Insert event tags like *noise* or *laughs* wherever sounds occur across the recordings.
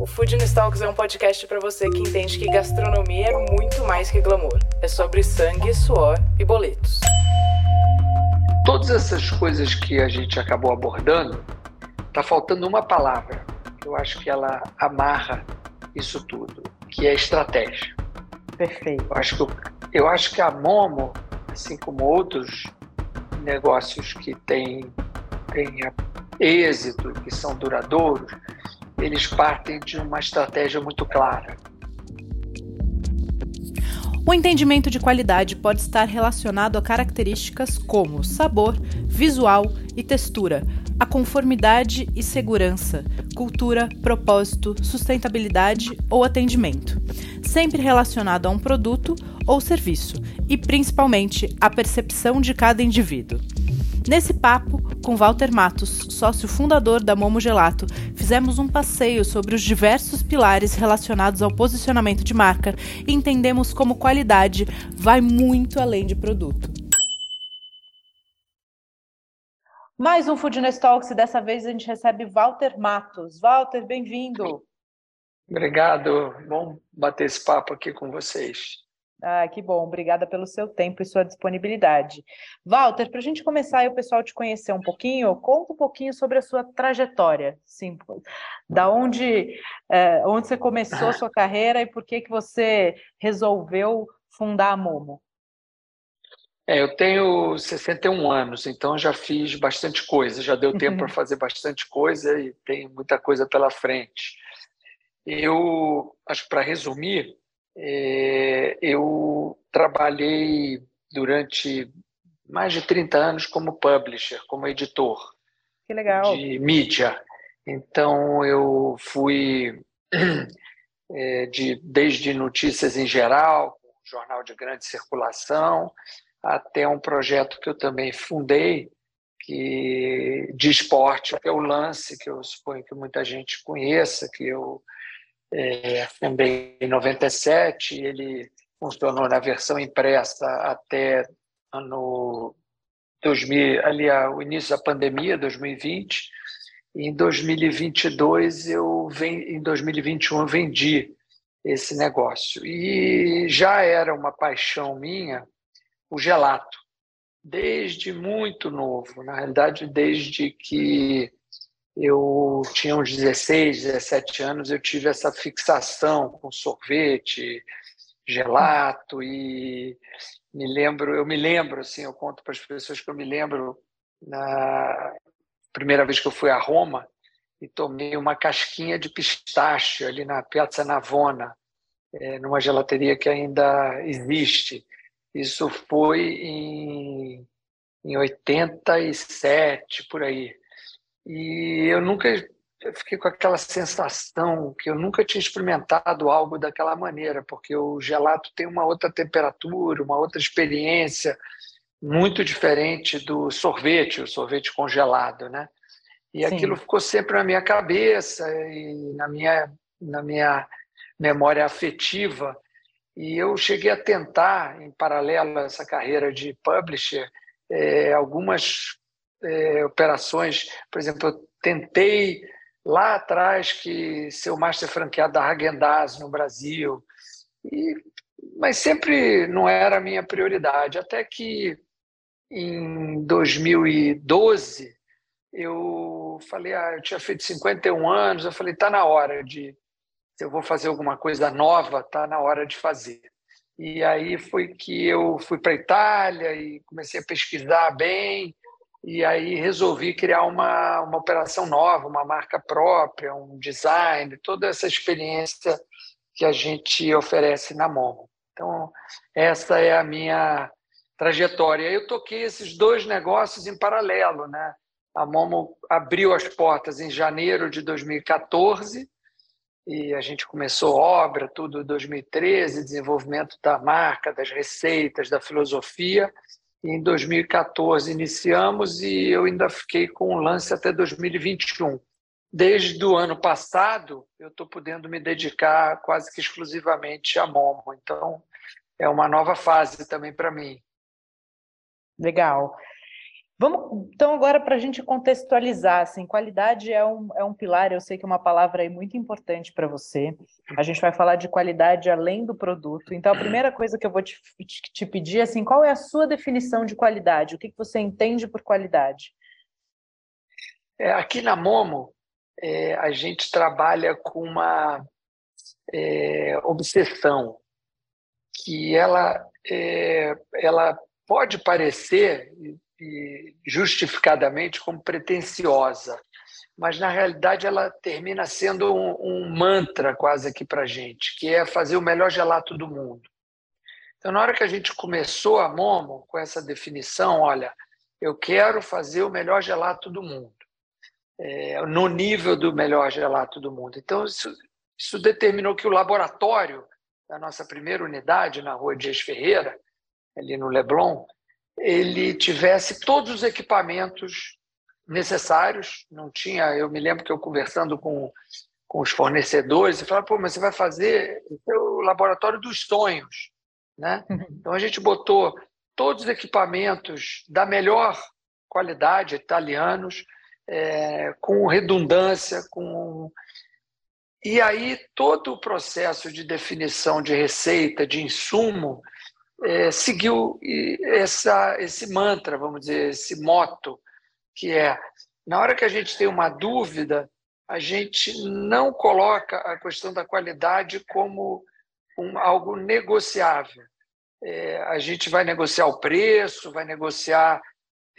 O Food Talks é um podcast para você que entende que gastronomia é muito mais que glamour. É sobre sangue, suor e boletos. Todas essas coisas que a gente acabou abordando, tá faltando uma palavra. Que eu acho que ela amarra isso tudo, que é estratégia. Perfeito. Eu acho que, eu acho que a Momo assim como outros negócios que têm, têm êxito, que são duradouros, eles partem de uma estratégia muito clara. O entendimento de qualidade pode estar relacionado a características como sabor, visual e textura, a conformidade e segurança, cultura, propósito, sustentabilidade ou atendimento, sempre relacionado a um produto ou serviço e principalmente a percepção de cada indivíduo. Nesse papo, com Walter Matos, sócio fundador da Momo Gelato, fizemos um passeio sobre os diversos pilares relacionados ao posicionamento de marca e entendemos como qualidade vai muito além de produto. Mais um Foodness Talks e dessa vez a gente recebe Walter Matos. Walter, bem-vindo. Obrigado, bom bater esse papo aqui com vocês. Ah, que bom, obrigada pelo seu tempo e sua disponibilidade. Walter, para a gente começar e o pessoal te conhecer um pouquinho, conta um pouquinho sobre a sua trajetória, sim, da onde, é, onde você começou a sua carreira e por que, que você resolveu fundar a Momo. É, eu tenho 61 anos, então já fiz bastante coisa, já deu tempo para fazer bastante coisa e tem muita coisa pela frente. Eu acho para resumir, é, eu trabalhei durante mais de 30 anos como publisher, como editor que legal. de mídia. Então eu fui *clears throat* é, de desde notícias em geral, jornal de grande circulação, até um projeto que eu também fundei que de esporte, que é o Lance, que eu suponho que muita gente conheça, que eu é, fundei em 97, ele funcionou na versão impressa até ano 2000, ali o início da pandemia, 2020. E em 2022 eu em 2021 eu vendi esse negócio. E já era uma paixão minha o gelato, desde muito novo, na realidade desde que eu tinha uns 16, 17 anos, eu tive essa fixação com sorvete, gelato e me lembro, eu me lembro assim, eu conto para as pessoas que eu me lembro na primeira vez que eu fui a Roma e tomei uma casquinha de pistache ali na Piazza Navona, é, numa gelateria que ainda existe. Isso foi em, em 87, por aí. E eu nunca eu fiquei com aquela sensação que eu nunca tinha experimentado algo daquela maneira, porque o gelato tem uma outra temperatura, uma outra experiência muito diferente do sorvete, o sorvete congelado, né? E Sim. aquilo ficou sempre na minha cabeça e na minha na minha memória afetiva. E eu cheguei a tentar, em paralelo a essa carreira de publisher, é, algumas é, operações. Por exemplo, eu tentei lá atrás que ser o master franqueado da Häagen-Dazs no Brasil, e, mas sempre não era a minha prioridade. Até que em 2012 eu falei, ah, eu tinha feito 51 anos, eu falei, tá na hora de se eu vou fazer alguma coisa nova, tá na hora de fazer. E aí foi que eu fui para Itália e comecei a pesquisar bem e aí resolvi criar uma, uma operação nova, uma marca própria, um design, toda essa experiência que a gente oferece na Momo. Então, essa é a minha trajetória. Eu toquei esses dois negócios em paralelo. Né? A Momo abriu as portas em janeiro de 2014 e a gente começou obra, tudo em 2013, desenvolvimento da marca, das receitas, da filosofia. Em 2014 iniciamos e eu ainda fiquei com o lance até 2021. Desde o ano passado, eu estou podendo me dedicar quase que exclusivamente a Momo. Então, é uma nova fase também para mim. Legal. Vamos, então, agora para a gente contextualizar, assim, qualidade é um, é um pilar, eu sei que é uma palavra aí muito importante para você. A gente vai falar de qualidade além do produto. Então, a primeira coisa que eu vou te, te pedir, assim, qual é a sua definição de qualidade? O que, que você entende por qualidade? É, aqui na Momo, é, a gente trabalha com uma é, obsessão que ela, é, ela pode parecer justificadamente como pretensiosa, mas na realidade ela termina sendo um, um mantra quase aqui para gente, que é fazer o melhor gelato do mundo. Então, na hora que a gente começou a Momo com essa definição, olha, eu quero fazer o melhor gelato do mundo, é, no nível do melhor gelato do mundo. Então, isso, isso determinou que o laboratório da nossa primeira unidade, na rua Dias Ferreira, ali no Leblon, ele tivesse todos os equipamentos necessários. Não tinha, eu me lembro que eu conversando com, com os fornecedores, e falava, pô, mas você vai fazer o laboratório dos sonhos, né? Uhum. Então a gente botou todos os equipamentos da melhor qualidade, italianos, é, com redundância, com e aí todo o processo de definição de receita, de insumo, é, seguiu essa, esse mantra, vamos dizer, esse moto, que é, na hora que a gente tem uma dúvida, a gente não coloca a questão da qualidade como um, algo negociável. É, a gente vai negociar o preço, vai negociar,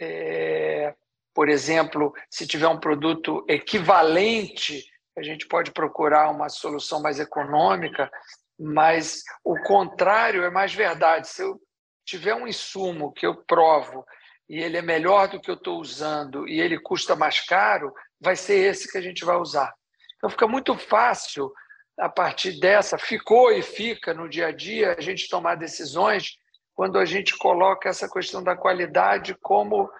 é, por exemplo, se tiver um produto equivalente, a gente pode procurar uma solução mais econômica, mas o contrário é mais verdade. Se eu tiver um insumo que eu provo e ele é melhor do que eu estou usando e ele custa mais caro, vai ser esse que a gente vai usar. Então fica muito fácil a partir dessa, ficou e fica no dia a dia a gente tomar decisões quando a gente coloca essa questão da qualidade como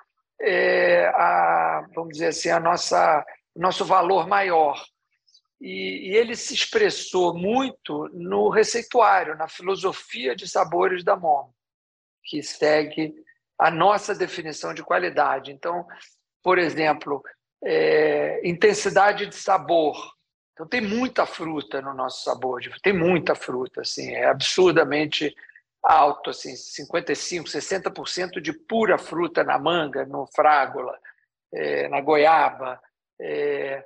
é, a, vamos dizer assim, a nossa nosso valor maior. E, e, ele se expressou muito no receituário, na filosofia de sabores da MOM, que segue a nossa definição de qualidade. Então, por exemplo, é, intensidade de sabor. Então, tem muita fruta no nosso sabor, tem muita fruta, assim, é absurdamente alto, assim, 55%, 60% de pura fruta na manga, no frágula, é, na goiaba. É,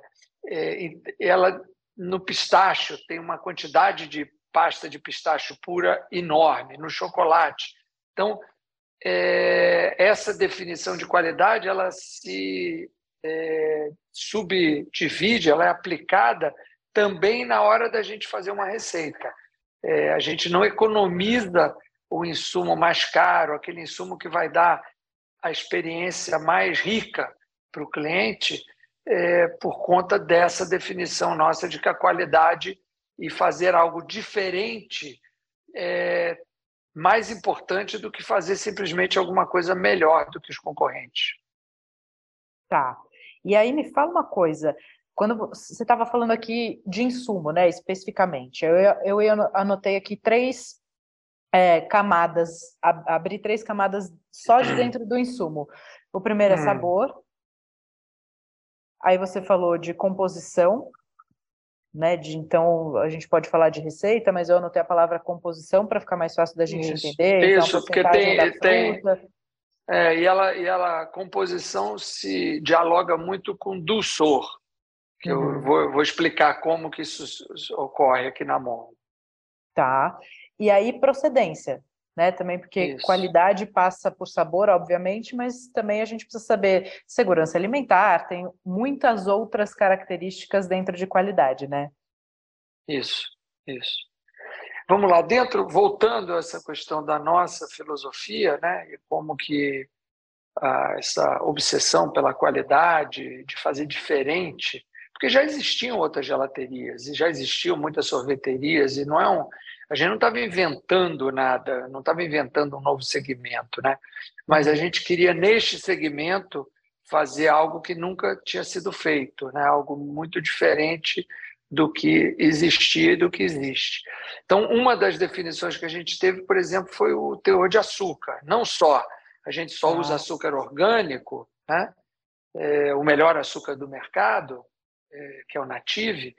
ela no pistacho tem uma quantidade de pasta de pistacho pura enorme, no chocolate. Então, é, essa definição de qualidade ela se é, subdivide, ela é aplicada também na hora da gente fazer uma receita. É, a gente não economiza o insumo mais caro, aquele insumo que vai dar a experiência mais rica para o cliente, é, por conta dessa definição nossa de que a qualidade e fazer algo diferente é mais importante do que fazer simplesmente alguma coisa melhor do que os concorrentes. Tá. E aí me fala uma coisa. Quando você estava falando aqui de insumo, né, especificamente, eu, eu, anotei aqui três é, camadas, abri três camadas só de dentro do insumo. O primeiro é hum. sabor, Aí você falou de composição, né? De, então a gente pode falar de receita, mas eu anotei a palavra composição para ficar mais fácil da gente isso, entender. Então, isso, porque tem, tem é, e ela e ela a composição se dialoga muito com dulçor, que uhum. eu vou, vou, explicar como que isso ocorre aqui na mão. Tá. E aí procedência, né? Também porque Isso. qualidade passa por sabor, obviamente, mas também a gente precisa saber segurança alimentar, tem muitas outras características dentro de qualidade, né? Isso, isso. Vamos lá, dentro, voltando a essa questão da nossa filosofia, né? E como que ah, essa obsessão pela qualidade, de fazer diferente, porque já existiam outras gelaterias e já existiam muitas sorveterias e não é um A gente não estava inventando nada, não estava inventando um novo segmento, né? Mas a gente queria, neste segmento, fazer algo que nunca tinha sido feito, né? algo muito diferente do que existia e do que existe. Então, uma das definições que a gente teve, por exemplo, foi o teor de açúcar. Não só a gente só usa açúcar orgânico, né? É, o melhor açúcar do mercado, é, que é o Native,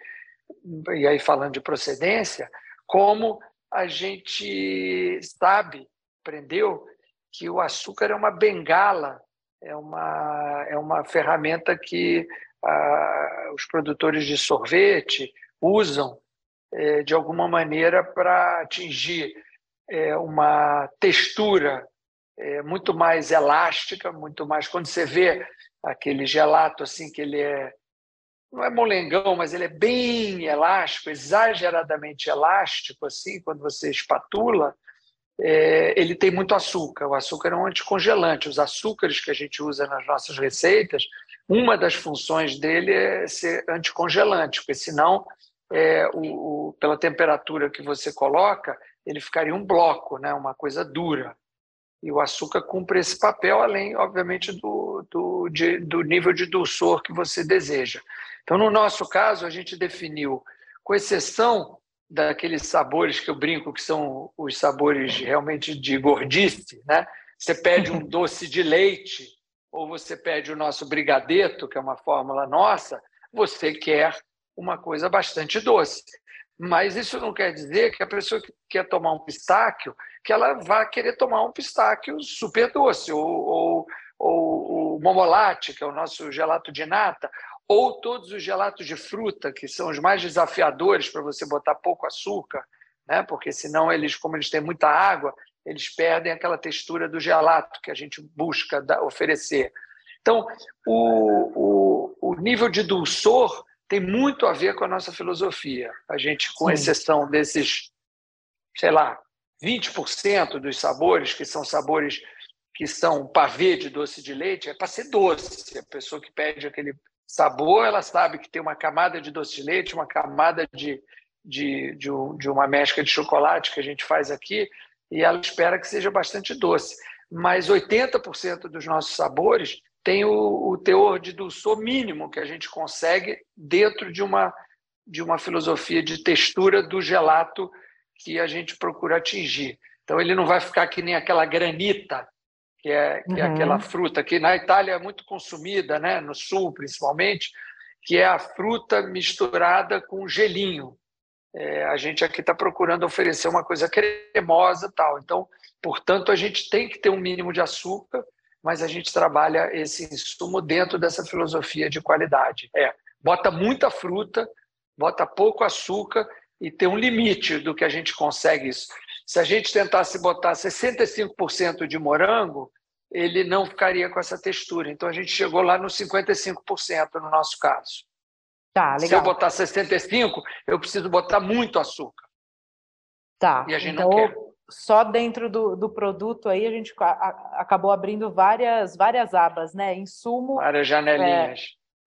e aí falando de procedência, como a gente sabe, aprendeu, que o açúcar é uma bengala, é uma, é uma ferramenta que ah, os produtores de sorvete usam é, de alguma maneira para atingir é, uma textura é, muito mais elástica, muito mais. Quando você vê aquele gelato assim, que ele é. Não é molengão, mas ele é bem elástico, exageradamente elástico, assim, quando você espatula, é, ele tem muito açúcar. O açúcar é um anticongelante. Os açúcares que a gente usa nas nossas receitas, uma das funções dele é ser anticongelante, porque senão, é, o, o, pela temperatura que você coloca, ele ficaria um bloco, né, uma coisa dura. E o açúcar cumpre esse papel, além, obviamente, do, do, de, do nível de dulçor que você deseja. Então, no nosso caso, a gente definiu, com exceção daqueles sabores que eu brinco que são os sabores realmente de gordice, né? Você pede um *laughs* doce de leite ou você pede o nosso brigadeto, que é uma fórmula nossa, você quer uma coisa bastante doce. Mas isso não quer dizer que a pessoa que quer tomar um pistáquio, que ela vá querer tomar um pistáquio super doce, ou, ou, ou o momolate, que é o nosso gelato de nata, ou todos os gelatos de fruta, que são os mais desafiadores para você botar pouco açúcar, né? porque senão eles, como eles têm muita água, eles perdem aquela textura do gelato que a gente busca oferecer. Então, o, o, o nível de dulçor tem muito a ver com a nossa filosofia. A gente, com Sim. exceção desses, sei lá, 20% dos sabores, que são sabores que são pavê de doce de leite, é para ser doce. A pessoa que pede aquele sabor, ela sabe que tem uma camada de doce de leite, uma camada de, de, de, de uma mescla de chocolate que a gente faz aqui, e ela espera que seja bastante doce. Mas 80% dos nossos sabores tem o, o teor de dulçor mínimo que a gente consegue dentro de uma, de uma filosofia de textura do gelato que a gente procura atingir. Então, ele não vai ficar que nem aquela granita que é, que é uhum. aquela fruta que na Itália é muito consumida, né? no sul principalmente, que é a fruta misturada com gelinho. É, a gente aqui está procurando oferecer uma coisa cremosa tal. Então, portanto, a gente tem que ter um mínimo de açúcar, mas a gente trabalha esse insumo dentro dessa filosofia de qualidade. É, bota muita fruta, bota pouco açúcar e tem um limite do que a gente consegue isso. Se a gente tentasse botar 65% de morango, ele não ficaria com essa textura. Então a gente chegou lá nos 55% no nosso caso. Tá, legal. Se eu botar 65, eu preciso botar muito açúcar. Tá. E a gente então, não quer. Só dentro do, do produto aí a gente a, acabou abrindo várias várias abas, né? Insumo. Várias janelinhas. É,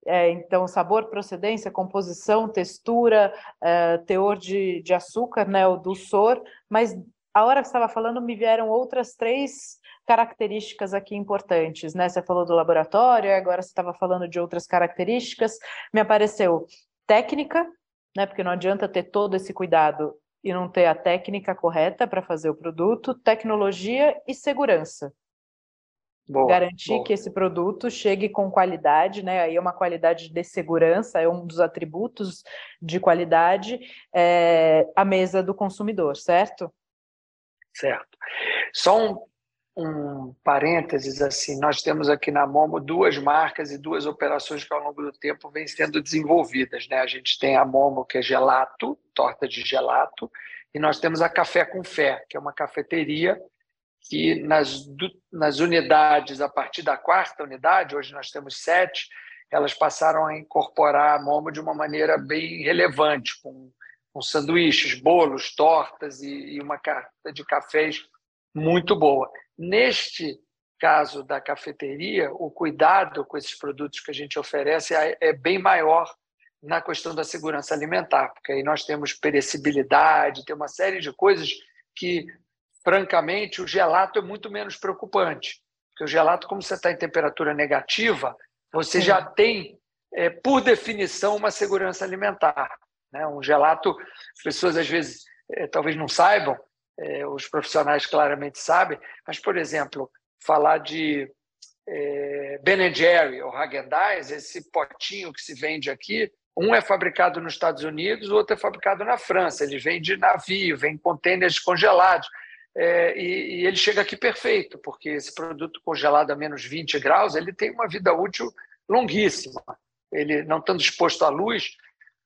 é, então, sabor, procedência, composição, textura, é, teor de, de açúcar, né? O dulçor. Mas a hora que você estava falando, me vieram outras três características aqui importantes, né? Você falou do laboratório, agora você estava falando de outras características. Me apareceu técnica, né? Porque não adianta ter todo esse cuidado e não ter a técnica correta para fazer o produto, tecnologia e segurança. Boa, Garantir boa. que esse produto chegue com qualidade, né? Aí é uma qualidade de segurança, é um dos atributos de qualidade é, à mesa do consumidor, certo? Certo. Só um um parênteses assim, nós temos aqui na Momo duas marcas e duas operações que ao longo do tempo vêm sendo desenvolvidas, né? A gente tem a Momo que é gelato, torta de gelato, e nós temos a Café com Fé, que é uma cafeteria que nas, nas unidades, a partir da quarta unidade, hoje nós temos sete, elas passaram a incorporar a Momo de uma maneira bem relevante, com, com sanduíches, bolos, tortas e, e uma carta de cafés muito boa. Neste caso da cafeteria, o cuidado com esses produtos que a gente oferece é, é bem maior na questão da segurança alimentar, porque aí nós temos perecibilidade, tem uma série de coisas que, francamente, o gelato é muito menos preocupante. Porque o gelato, como você está em temperatura negativa, você Sim. já tem, é, por definição, uma segurança alimentar. Né? Um gelato, as pessoas às vezes é, talvez não saibam, é, os profissionais claramente sabem, mas, por exemplo, falar de é, Ben Jerry ou Häagen-Dazs, esse potinho que se vende aqui, um é fabricado nos Estados Unidos, o outro é fabricado na França. Ele vem de navio, vem em contêineres congelados. É, e, e, ele chega aqui perfeito, porque esse produto congelado a menos 20 graus ele tem uma vida útil longuíssima. Ele não estando exposto à luz,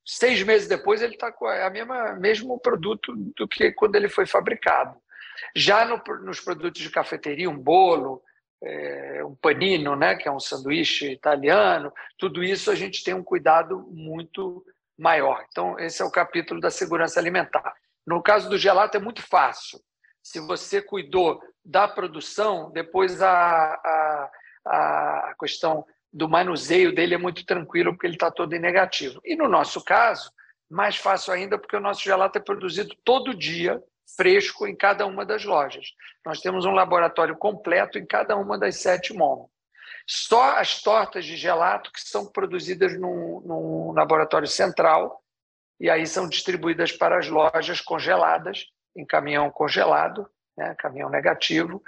seis meses depois ele está com a mesma mesmo produto do que quando ele foi fabricado. Já no, nos produtos de cafeteria, um bolo, é, um panino, né, que é um sanduíche italiano, tudo isso a gente tem um cuidado muito maior. Então, esse é o capítulo da segurança alimentar. No caso do gelato, é muito fácil. Se você cuidou da produção, depois a, a, a questão do manuseio dele é muito tranquilo, porque ele está todo em negativo. E no nosso caso, mais fácil ainda, porque o nosso gelato é produzido todo dia fresco em cada uma das lojas. Nós temos um laboratório completo em cada uma das sete MOM. Só as tortas de gelato que são produzidas num, num laboratório central e aí são distribuídas para as lojas congeladas, em caminhão congelado, né, caminhão negativo.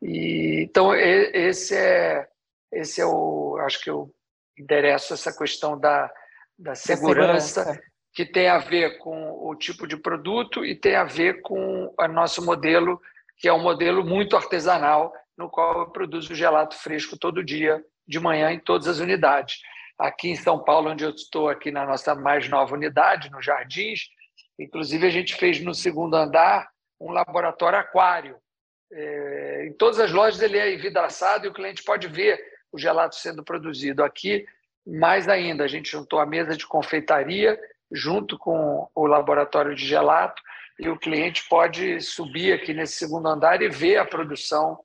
E, então, esse é, esse é o, acho que eu endereço essa questão da, da segurança, da segurança que tem a ver com o tipo de produto e tem a ver com o nosso modelo, que é um modelo muito artesanal, no qual eu produzo gelato fresco todo dia, de manhã, em todas as unidades. Aqui em São Paulo, onde eu estou, aqui na nossa mais nova unidade, no Jardins, inclusive a gente fez no segundo andar um laboratório aquário. É, em todas as lojas ele é envidraçado e o cliente pode ver o gelato sendo produzido. Aqui, mais ainda, a gente juntou a mesa de confeitaria junto com o laboratório de gelato, e o cliente pode subir aqui nesse segundo andar e ver a produção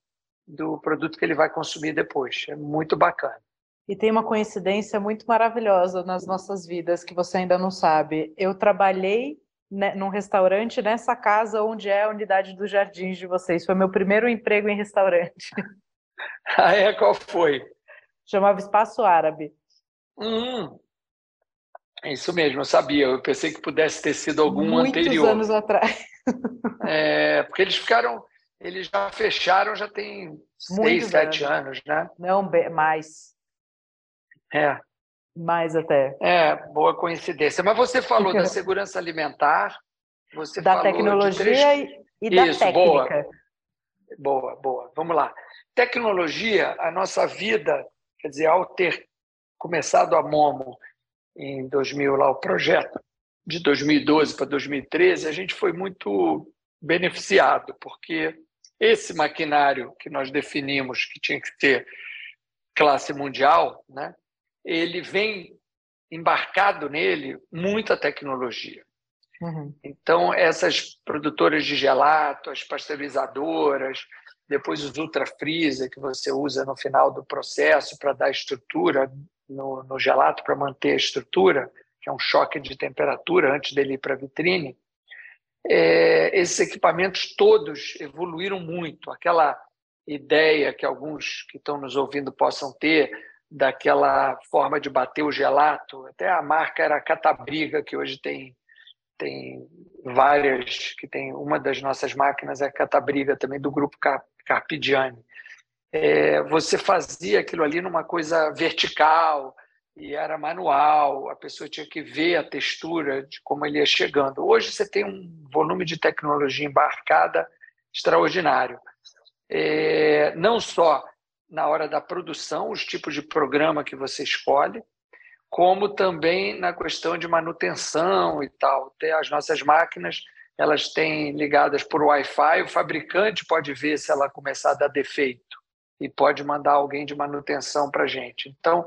do produto que ele vai consumir depois. É muito bacana. E tem uma coincidência muito maravilhosa nas nossas vidas que você ainda não sabe. Eu trabalhei né, num restaurante nessa casa onde é a unidade dos jardins de vocês. Foi meu primeiro emprego em restaurante. *laughs* Ah, é? Qual foi? Chamava Espaço Árabe. Hum, é isso mesmo, eu sabia. Eu pensei que pudesse ter sido algum Muitos anterior. anos atrás. *laughs* É, porque eles ficaram, eles já fecharam, já tem Muitos seis, sete anos, né? Não, mais. É. Mais até. É, boa coincidência. Mas você falou da *laughs* segurança alimentar, você da tecnologia três... e da Isso, técnica. Boa. boa, boa. Vamos lá. Tecnologia, a nossa vida, quer dizer, ao ter começado a Momo em 2000 lá o projeto de 2012 para 2013, a gente foi muito beneficiado, porque esse maquinário que nós definimos que tinha que ter classe mundial, né, ele vem embarcado nele muita tecnologia. Uhum. Então, essas produtoras de gelato, as pasteurizadoras, depois os ultra freezer que você usa no final do processo para dar estrutura no, no gelato para manter a estrutura, que é um choque de temperatura antes dele ir para a vitrine, é, esses equipamentos todos evoluíram muito. Aquela ideia que alguns que estão nos ouvindo possam ter daquela forma de bater o gelato, até a marca era Catabriga, que hoje tem tem várias, que tem uma das nossas máquinas é a Catabriga também do grupo Carpigiani é, você fazia aquilo ali numa coisa vertical e era manual, a pessoa tinha que ver a textura de como ele ia chegando. Hoje você tem um volume de tecnologia embarcada extraordinário. É, não só na hora da produção, os tipos de programa que você escolhe, como também na questão de manutenção e tal. As nossas máquinas elas têm ligadas por Wi-Fi, o fabricante pode ver se ela começar a dar defeito e pode mandar alguém de manutenção para a gente. Então,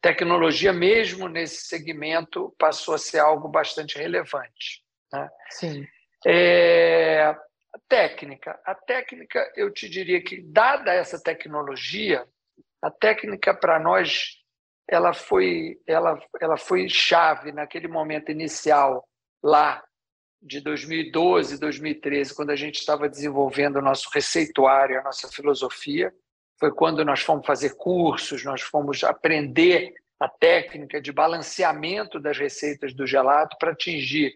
tecnologia, mesmo nesse segmento, passou a ser algo bastante relevante. Né? Sim. É, técnica. A técnica, eu te diria que, dada essa tecnologia, a técnica para nós ela foi, ela, ela foi chave naquele momento inicial lá de 2012, 2013, quando a gente estava desenvolvendo o nosso receituário, a nossa filosofia. Foi quando nós fomos fazer cursos, nós fomos aprender a técnica de balanceamento das receitas do gelato para atingir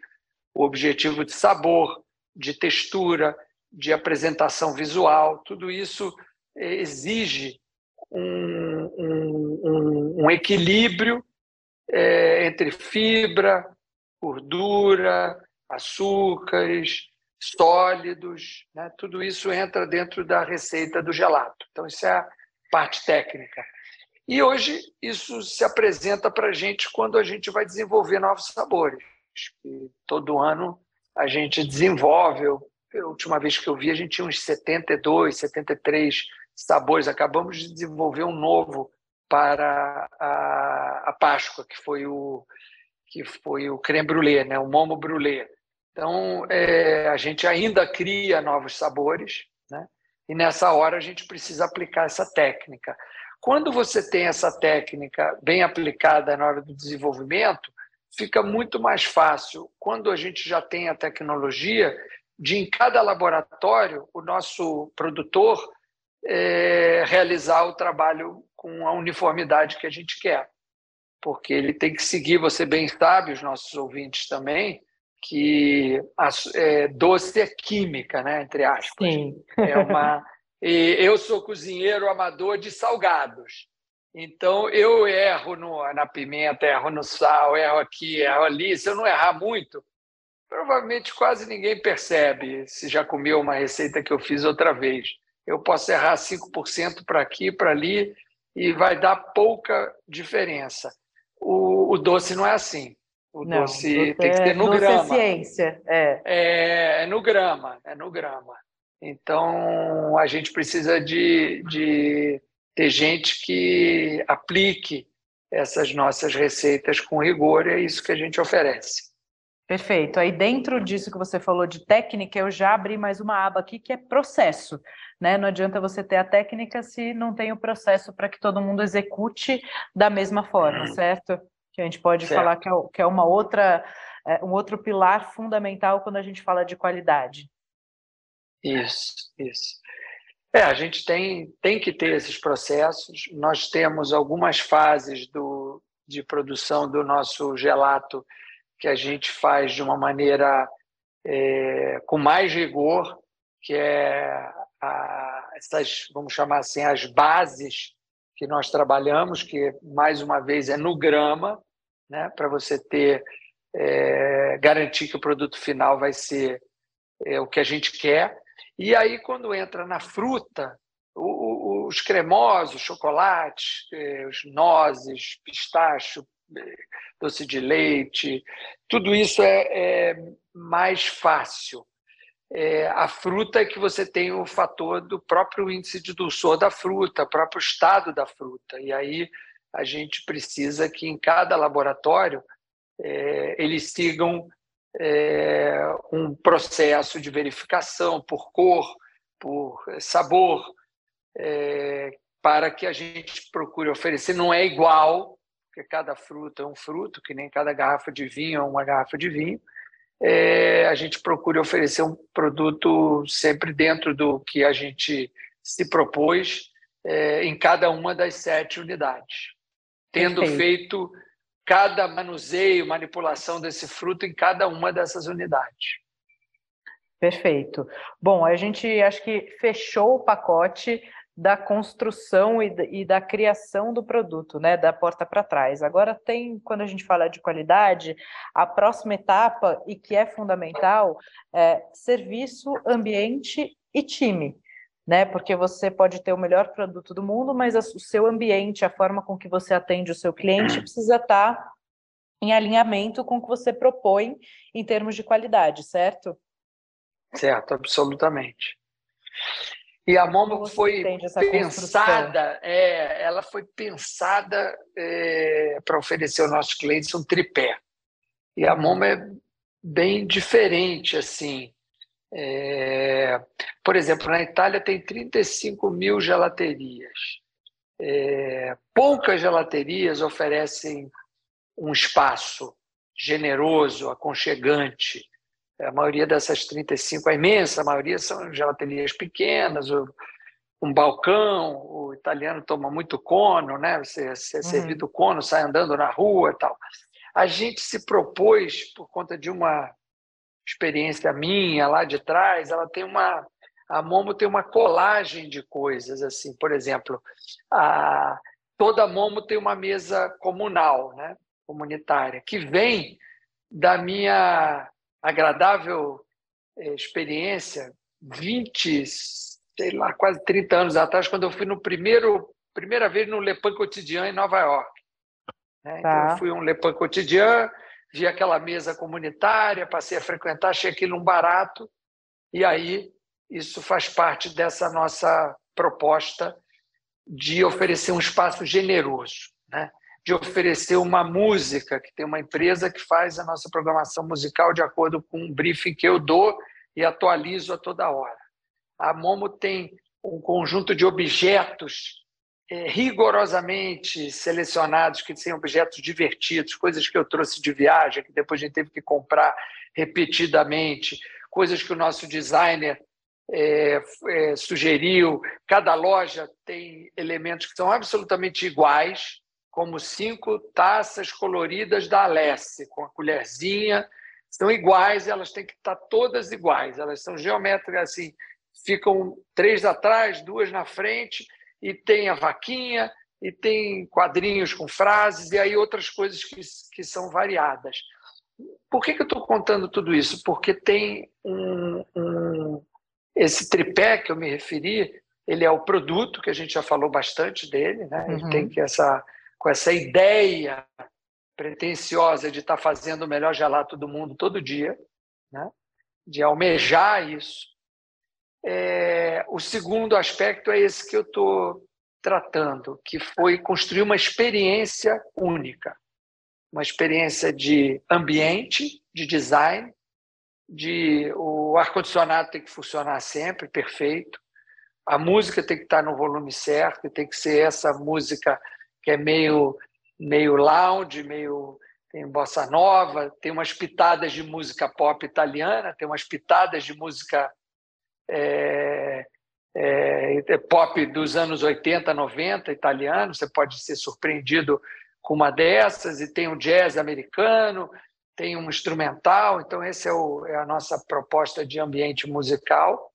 o objetivo de sabor, de textura, de apresentação visual. Tudo isso exige um, um, um, um equilíbrio é, entre fibra, gordura, açúcares, sólidos, né? tudo isso entra dentro da receita do gelato. Então, isso é a parte técnica. E hoje isso se apresenta para a gente quando a gente vai desenvolver novos sabores. E todo ano a gente desenvolve. Eu, a última vez que eu vi, a gente tinha uns 72, 73 sabores. Acabamos de desenvolver um novo para a, a Páscoa, que foi o que foi o creme brulee, né? o momo brulee. Então, é, a gente ainda cria novos sabores, né? e nessa hora a gente precisa aplicar essa técnica. Quando você tem essa técnica bem aplicada na hora do desenvolvimento, fica muito mais fácil, quando a gente já tem a tecnologia, de em cada laboratório o nosso produtor é, realizar o trabalho com a uniformidade que a gente quer. Porque ele tem que seguir, você bem sabe, os nossos ouvintes também, que a, é, doce é química, né? entre aspas. Sim. É uma e eu sou cozinheiro amador de salgados. Então, eu erro no, na pimenta, erro no sal, erro aqui, erro ali. Se eu não errar muito, provavelmente quase ninguém percebe se já comeu uma receita que eu fiz outra vez. Eu posso errar 5% para aqui, para ali, e vai dar pouca diferença. O, o doce não é assim. O não, doce, doce tem que ser no é grama. É ciência, é. é. É no grama, é no grama. Então, a gente precisa de, de ter gente que aplique essas nossas receitas com rigor, e é isso que a gente oferece. Perfeito. Aí dentro disso que você falou de técnica, eu já abri mais uma aba aqui que é processo. Né? Não adianta você ter a técnica se não tem o processo para que todo mundo execute da mesma forma, uhum. certo? Que a gente pode certo. falar que é, que é uma outra, é, um outro pilar fundamental quando a gente fala de qualidade. Isso, isso. É, a gente tem, tem que ter esses processos. Nós temos algumas fases do, de produção do nosso gelato que a gente faz de uma maneira é, com mais rigor, que é a, essas, vamos chamar assim, as bases que nós trabalhamos, que mais uma vez é no grama, né, para você ter é, garantir que o produto final vai ser é, o que a gente quer. E aí, quando entra na fruta, os cremosos, chocolate, eh, os nozes, pistacho, eh, doce de leite, tudo isso é, é mais fácil. É, a fruta é que você tem o fator do próprio índice de dulçor da fruta, próprio estado da fruta. E aí a gente precisa que em cada laboratório é, eles sigam é, um processo de verificação por cor, por sabor, é, para que a gente procure oferecer. Não é igual, porque cada fruto é um fruto, que nem cada garrafa de vinho é uma garrafa de vinho. É, a gente procura oferecer um produto sempre dentro do que a gente se propôs é, em cada uma das sete unidades, tendo Perfeito. feito cada manuseio, manipulação desse fruto em cada uma dessas unidades. Perfeito. Bom, a gente acho que fechou o pacote da construção e da, criação do produto, né, da porta para trás. Agora tem, quando a gente fala de qualidade, a próxima etapa e que é fundamental é serviço, ambiente e time né? Porque você pode ter o melhor produto do mundo, mas o seu ambiente, a forma com que você atende o seu cliente *clears throat* precisa estar em alinhamento com o que você propõe em termos de qualidade, certo? Certo, absolutamente. E a Momo foi pensada, é, ela foi pensada é, para oferecer aos nossos clientes um tripé. E a Momo é bem diferente, assim. É, por exemplo, na Itália tem 35 mil gelaterias. É, poucas gelaterias oferecem um espaço generoso, aconchegante. A maioria dessas 35, a imensa maioria são gelaterias pequenas, um balcão, o italiano toma muito cono, né? Você, você é uhum. servido cono, sai andando na rua e tal. A gente se propôs, por conta de uma experiência minha lá de trás, ela tem uma a Momo tem uma colagem de coisas assim, por exemplo, a toda Momo tem uma mesa comunal, né, comunitária, que vem da minha agradável eh, experiência 20, sei lá, quase 30 anos atrás, quando eu fui no primeiro primeira vez no Le Pan Cotidian em Nova York. Né? Tá. Então, eu fui um Le Pan Cotidian, vi aquela mesa comunitária, passei a frequentar, achei aquilo um barato, e aí isso faz parte dessa nossa proposta de oferecer um espaço generoso, né? de oferecer uma música, que tem uma empresa que faz a nossa programação musical de acordo com um briefing que eu dou e atualizo a toda hora. A Momo tem um conjunto de objetos rigorosamente selecionados, que são objetos divertidos, coisas que eu trouxe de viagem, que depois a gente teve que comprar repetidamente, coisas que o nosso designer é, é, sugeriu. Cada loja tem elementos que são absolutamente iguais, como cinco taças coloridas da Alessi, com a colherzinha, são iguais, elas têm que estar todas iguais, elas são geométricas assim, ficam três atrás, duas na frente, e tem a vaquinha, e tem quadrinhos com frases, e aí outras coisas que, que são variadas. Por que, que eu estou contando tudo isso? Porque tem um, um, esse tripé que eu me referi, ele é o produto, que a gente já falou bastante dele, né? Ele uhum. tem que essa, com essa ideia pretensiosa de estar tá fazendo o melhor gelato do mundo todo dia, né? de almejar isso. É, o segundo aspecto é esse que eu estou tratando, que foi construir uma experiência única, uma experiência de ambiente, de design, de o ar condicionado tem que funcionar sempre perfeito, a música tem que estar no volume certo, tem que ser essa música que é meio meio lounge, meio tem bossa nova, tem umas pitadas de música pop italiana, tem umas pitadas de música é, é, é, pop dos anos 80, 90, italiano, você pode ser surpreendido com uma dessas, e tem o jazz americano, tem um instrumental, então essa é, é, a nossa proposta de ambiente musical.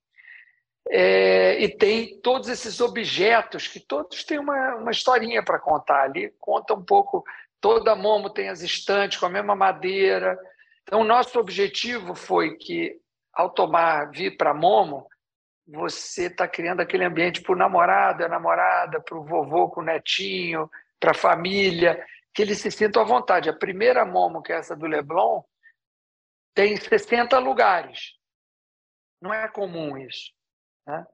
É, e tem todos esses objetos que todos têm uma, uma historinha para contar ali, conta um pouco, toda Momo tem as estantes com a mesma madeira. Então, nosso objetivo foi que ao tomar vir para Momo, você está criando aquele ambiente para o namorado, a namorada, para o vovô com o netinho, para a família, que eles se sintam à vontade. A primeira Momo, que é essa do Leblon, tem 60 lugares. Não é comum isso. Né?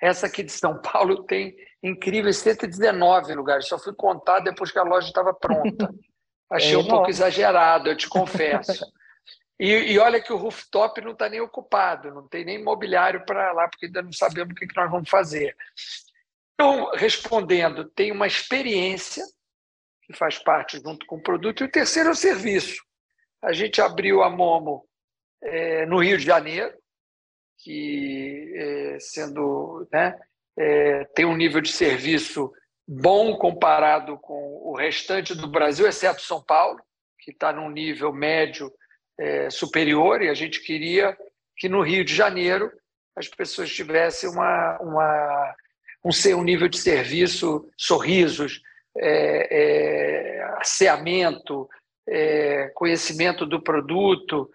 Essa aqui de São Paulo *laughs* tem incríveis 119 lugares. Só fui contar depois que a loja estava pronta. *laughs* Achei é um pouco exagerado, eu te confesso. *laughs* E, e, olha que o rooftop não está nem ocupado, não tem nem mobiliário para lá, porque ainda não sabemos o que, que nós vamos fazer. Então, respondendo, tem uma experiência que faz parte junto com o produto, e o terceiro é o serviço. A gente abriu a Momo é, no Rio de Janeiro, que é, sendo né, é, tem um nível de serviço bom comparado com o restante do Brasil, exceto São Paulo, que está num nível médio é, superior e a gente queria que no Rio de Janeiro as pessoas tivessem uma, uma, um, um nível de serviço, sorrisos, é, é, é, conhecimento do produto,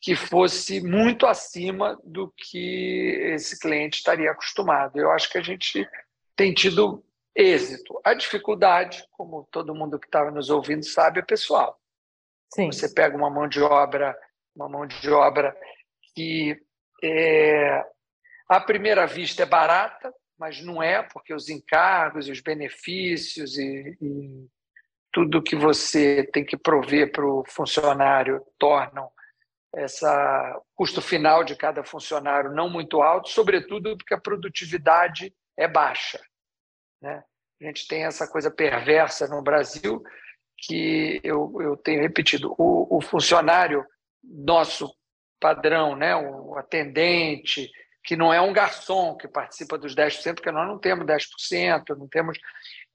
que fosse muito acima do que esse cliente estaria acostumado. Eu acho que a gente tem tido êxito. A dificuldade, como todo mundo que estava nos ouvindo sabe, é pessoal. Sim. Você pega uma mão de obra, uma mão de obra que é, à primeira vista é barata, mas não é, porque os encargos, os benefícios e, e tudo que você tem que prover para o funcionário tornam essa custo final de cada funcionário não muito alto, sobretudo porque a produtividade é baixa. Né? A gente tem essa coisa perversa no Brasil que eu, eu tenho repetido. O, o funcionário nosso padrão, né, o atendente, que não é um garçom que participa dos 10%, porque nós não temos 10%, não temos.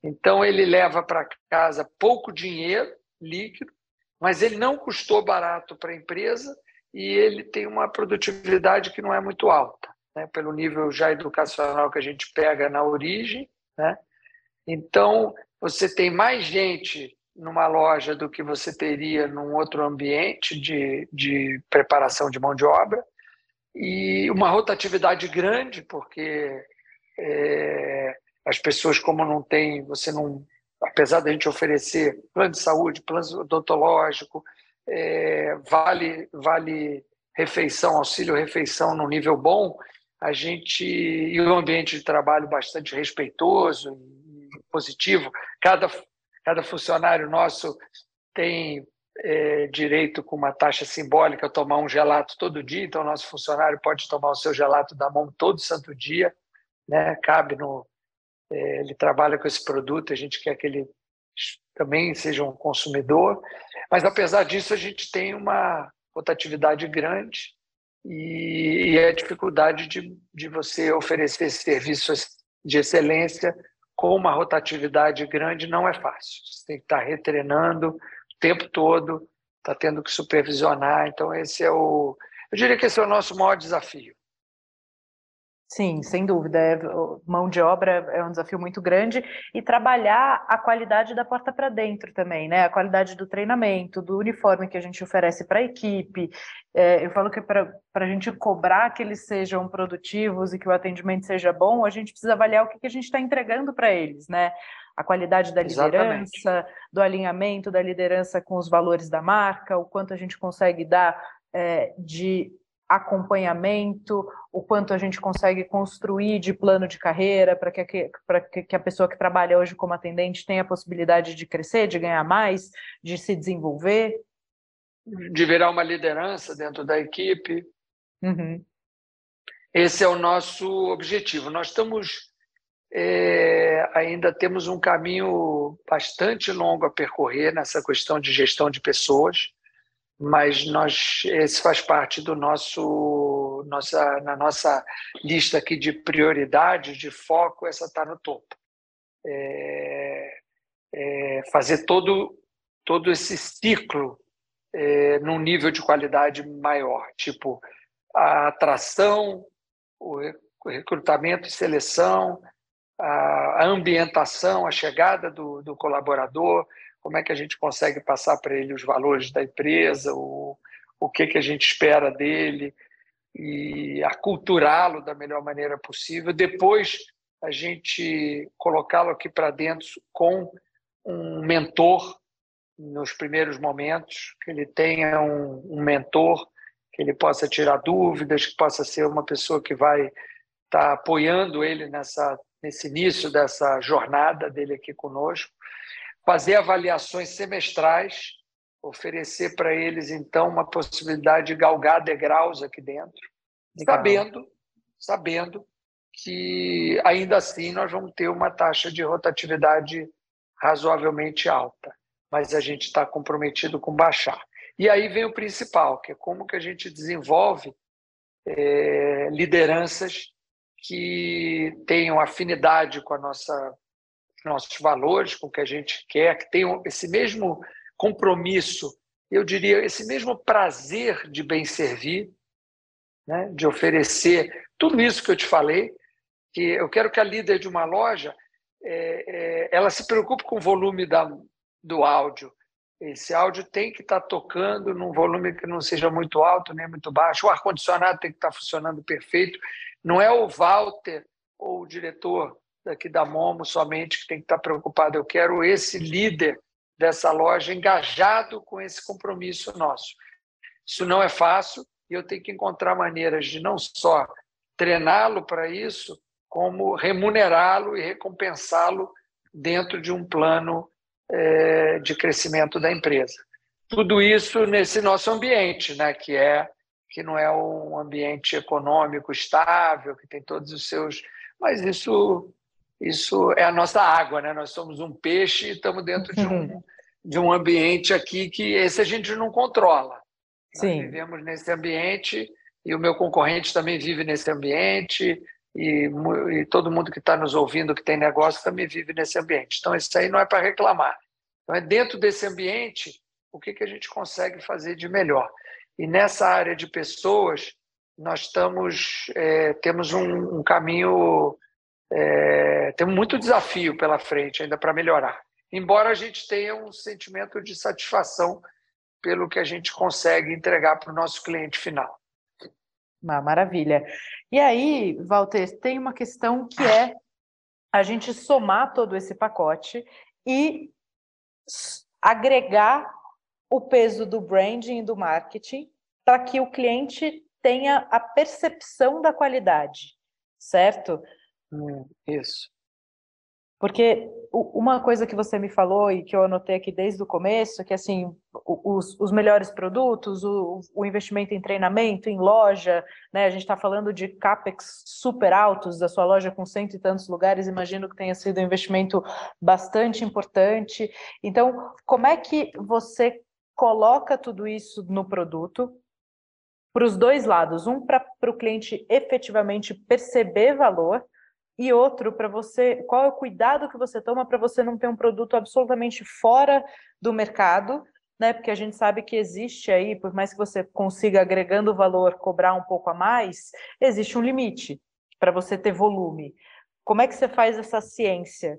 Então, ele leva para casa pouco dinheiro líquido, mas ele não custou barato para a empresa e ele tem uma produtividade que não é muito alta, né, pelo nível já educacional que a gente pega na origem. Né? Então, você tem mais gente numa loja do que você teria num outro ambiente de, de preparação de mão de obra e uma rotatividade grande, porque é, as pessoas, como não tem, você não, apesar da gente oferecer plano de saúde, plano odontológico, é, vale, vale refeição, auxílio refeição no nível bom, a gente e um ambiente de trabalho bastante respeitoso positivo. Cada cada funcionário nosso tem é, direito, com uma taxa simbólica, a tomar um gelato todo dia, então nosso funcionário pode tomar o seu gelato da mão todo santo dia, né? cabe no. É, ele trabalha com esse produto, a gente quer que ele também seja um consumidor, mas apesar disso, a gente tem uma rotatividade grande e, e a dificuldade de, de você oferecer serviços de excelência com uma rotatividade grande não é fácil. Você tem que estar retreinando o tempo todo, está tendo que supervisionar. Então, esse é o. Eu diria que esse é o nosso maior desafio. Sim, sem dúvida. É, mão de obra é um desafio muito grande e trabalhar a qualidade da porta para dentro também, né? A qualidade do treinamento, do uniforme que a gente oferece para a equipe. É, eu falo que para a gente cobrar que eles sejam produtivos e que o atendimento seja bom, a gente precisa avaliar o que, que a gente está entregando para eles, né? A qualidade da liderança, Exatamente. do alinhamento da liderança com os valores da marca, o quanto a gente consegue dar é, de acompanhamento, o quanto a gente consegue construir de plano de carreira para que, que, que a pessoa que trabalha hoje como atendente tenha a possibilidade de crescer, de ganhar mais, de se desenvolver. De virar uma liderança dentro da equipe. Uhum. Esse é o nosso objetivo. Nós estamos é, ainda temos um caminho bastante longo a percorrer nessa questão de gestão de pessoas mas nós esse faz parte do nosso nossa na nossa lista aqui de prioridades de foco essa está no topo. É, é fazer todo todo esse ciclo é, num nível de qualidade maior tipo a atração o recrutamento e seleção a ambientação a chegada do, do colaborador como é que a gente consegue passar para ele os valores da empresa, o, o que, que a gente espera dele e aculturá-lo da melhor maneira possível. Depois, a gente colocá-lo aqui para dentro com um mentor nos primeiros momentos, que ele tenha um, um, mentor, que ele possa tirar dúvidas, que possa ser uma pessoa que vai estar tá apoiando ele nessa, nesse início dessa jornada dele aqui conosco fazer avaliações semestrais, oferecer para eles, então, uma possibilidade de galgar degraus aqui dentro, sabendo, sabendo que, ainda assim, nós vamos ter uma taxa de rotatividade razoavelmente alta, mas a gente está comprometido com baixar. E aí vem o principal, que é como que a gente desenvolve é, lideranças que tenham afinidade com a nossa nossos valores, com o que a gente quer, que tenham esse mesmo compromisso, eu diria, esse mesmo prazer de bem servir, né? de oferecer tudo isso que eu te falei, que eu quero que a líder de uma loja é, é, ela se preocupe com o volume da, do áudio. Esse áudio tem que estar tocando num volume que não seja muito alto nem muito baixo. O ar-condicionado tem que estar funcionando perfeito. Não é o Walter ou o diretor daqui da Momo somente que tem que estar preocupado. Eu quero esse líder dessa loja engajado com esse compromisso nosso. Isso não é fácil e eu tenho que encontrar maneiras de não só treiná-lo para isso, como remunerá-lo e recompensá-lo dentro de um plano é, de crescimento da empresa. Tudo isso nesse nosso ambiente, né, que é que não é um ambiente econômico estável, que tem todos os seus, mas isso isso é a nossa água, né? Nós somos um peixe e estamos dentro de um, de um ambiente aqui que esse a gente não controla. Sim. Nós vivemos nesse ambiente e o meu concorrente também vive nesse ambiente e, e todo mundo que está nos ouvindo que tem negócio também vive nesse ambiente. Então isso aí não é para reclamar. Então é dentro desse ambiente o que, que a gente consegue fazer de melhor. E nessa área de pessoas nós estamos é, temos um, um caminho é, temos muito desafio pela frente ainda para melhorar. Embora a gente tenha um sentimento de satisfação pelo que a gente consegue entregar para o nosso cliente final. Ah, maravilha. E aí, Walter, tem uma questão que é a gente somar todo esse pacote e agregar o peso do branding e do marketing para que o cliente tenha a percepção da qualidade, certo? Hum, isso. Porque uma coisa que você me falou e que eu anotei aqui desde o começo, que assim, os, os melhores produtos, o, o, investimento em treinamento, em loja, né? A gente está falando de capex super altos da sua loja com cento e tantos lugares, imagino que tenha sido um investimento bastante importante. Então, como é que você coloca tudo isso no produto para os dois lados? Um para o cliente efetivamente perceber valor e outro para você, qual é o cuidado que você toma para você não ter um produto absolutamente fora do mercado, né? Porque a gente sabe que existe aí, por mais que você consiga agregando valor, cobrar um pouco a mais, existe um limite para você ter volume. Como é que você faz essa ciência?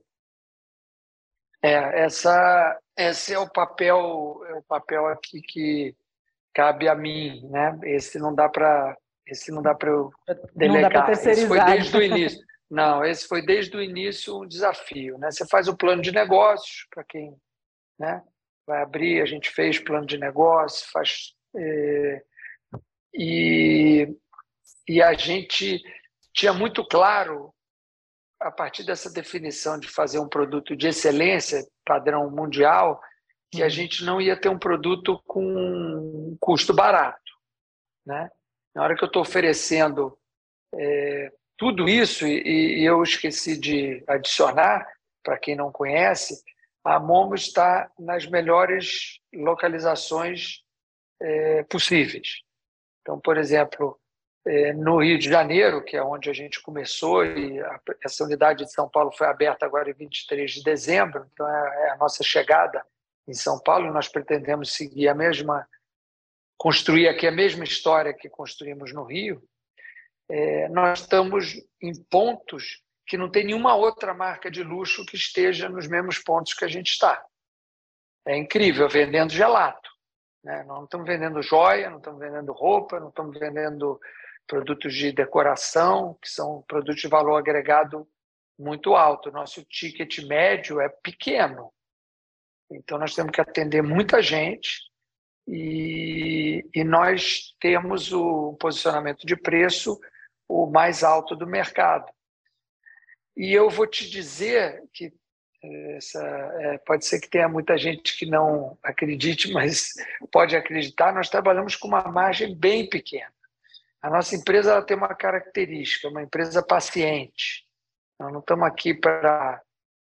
É, essa, esse é o papel, é o papel aqui que cabe a mim, né? Esse não dá para, esse não dá para eu delegar. Não dá esse foi desde o início. Não, esse foi desde o início um desafio. Né? Você faz o plano de negócios, para quem né, vai abrir, a gente fez plano de negócio, faz. É, e, e a gente tinha muito claro, a partir dessa definição de fazer um produto de excelência, padrão mundial, que a uhum. gente não ia ter um produto com um custo barato. Né? Na hora que eu estou oferecendo é, tudo isso, e, e eu esqueci de adicionar, para quem não conhece, a Momo está nas melhores localizações é, possíveis. Então, por exemplo, é, no Rio de Janeiro, que é onde a gente começou, e a, essa unidade de São Paulo foi aberta agora em 23 de dezembro, então é, é a nossa chegada em São Paulo, e nós pretendemos seguir a mesma, construir aqui a mesma história que construímos no Rio é, nós estamos em pontos que não tem nenhuma outra marca de luxo que esteja nos mesmos pontos que a gente está. É incrível, vendendo gelato. Né? Não estamos vendendo joia, não estamos vendendo roupa, não estamos vendendo produtos de decoração, que são produtos de valor agregado muito alto. Nosso ticket médio é pequeno. Então, nós temos que atender muita gente e, e nós temos o posicionamento de preço o mais alto do mercado. E eu vou te dizer que eh, essa, é, pode ser que tenha muita gente que não acredite, *laughs* mas pode acreditar, nós trabalhamos com uma margem bem pequena. A nossa empresa tem uma característica, uma empresa paciente. Nós não estamos aqui para.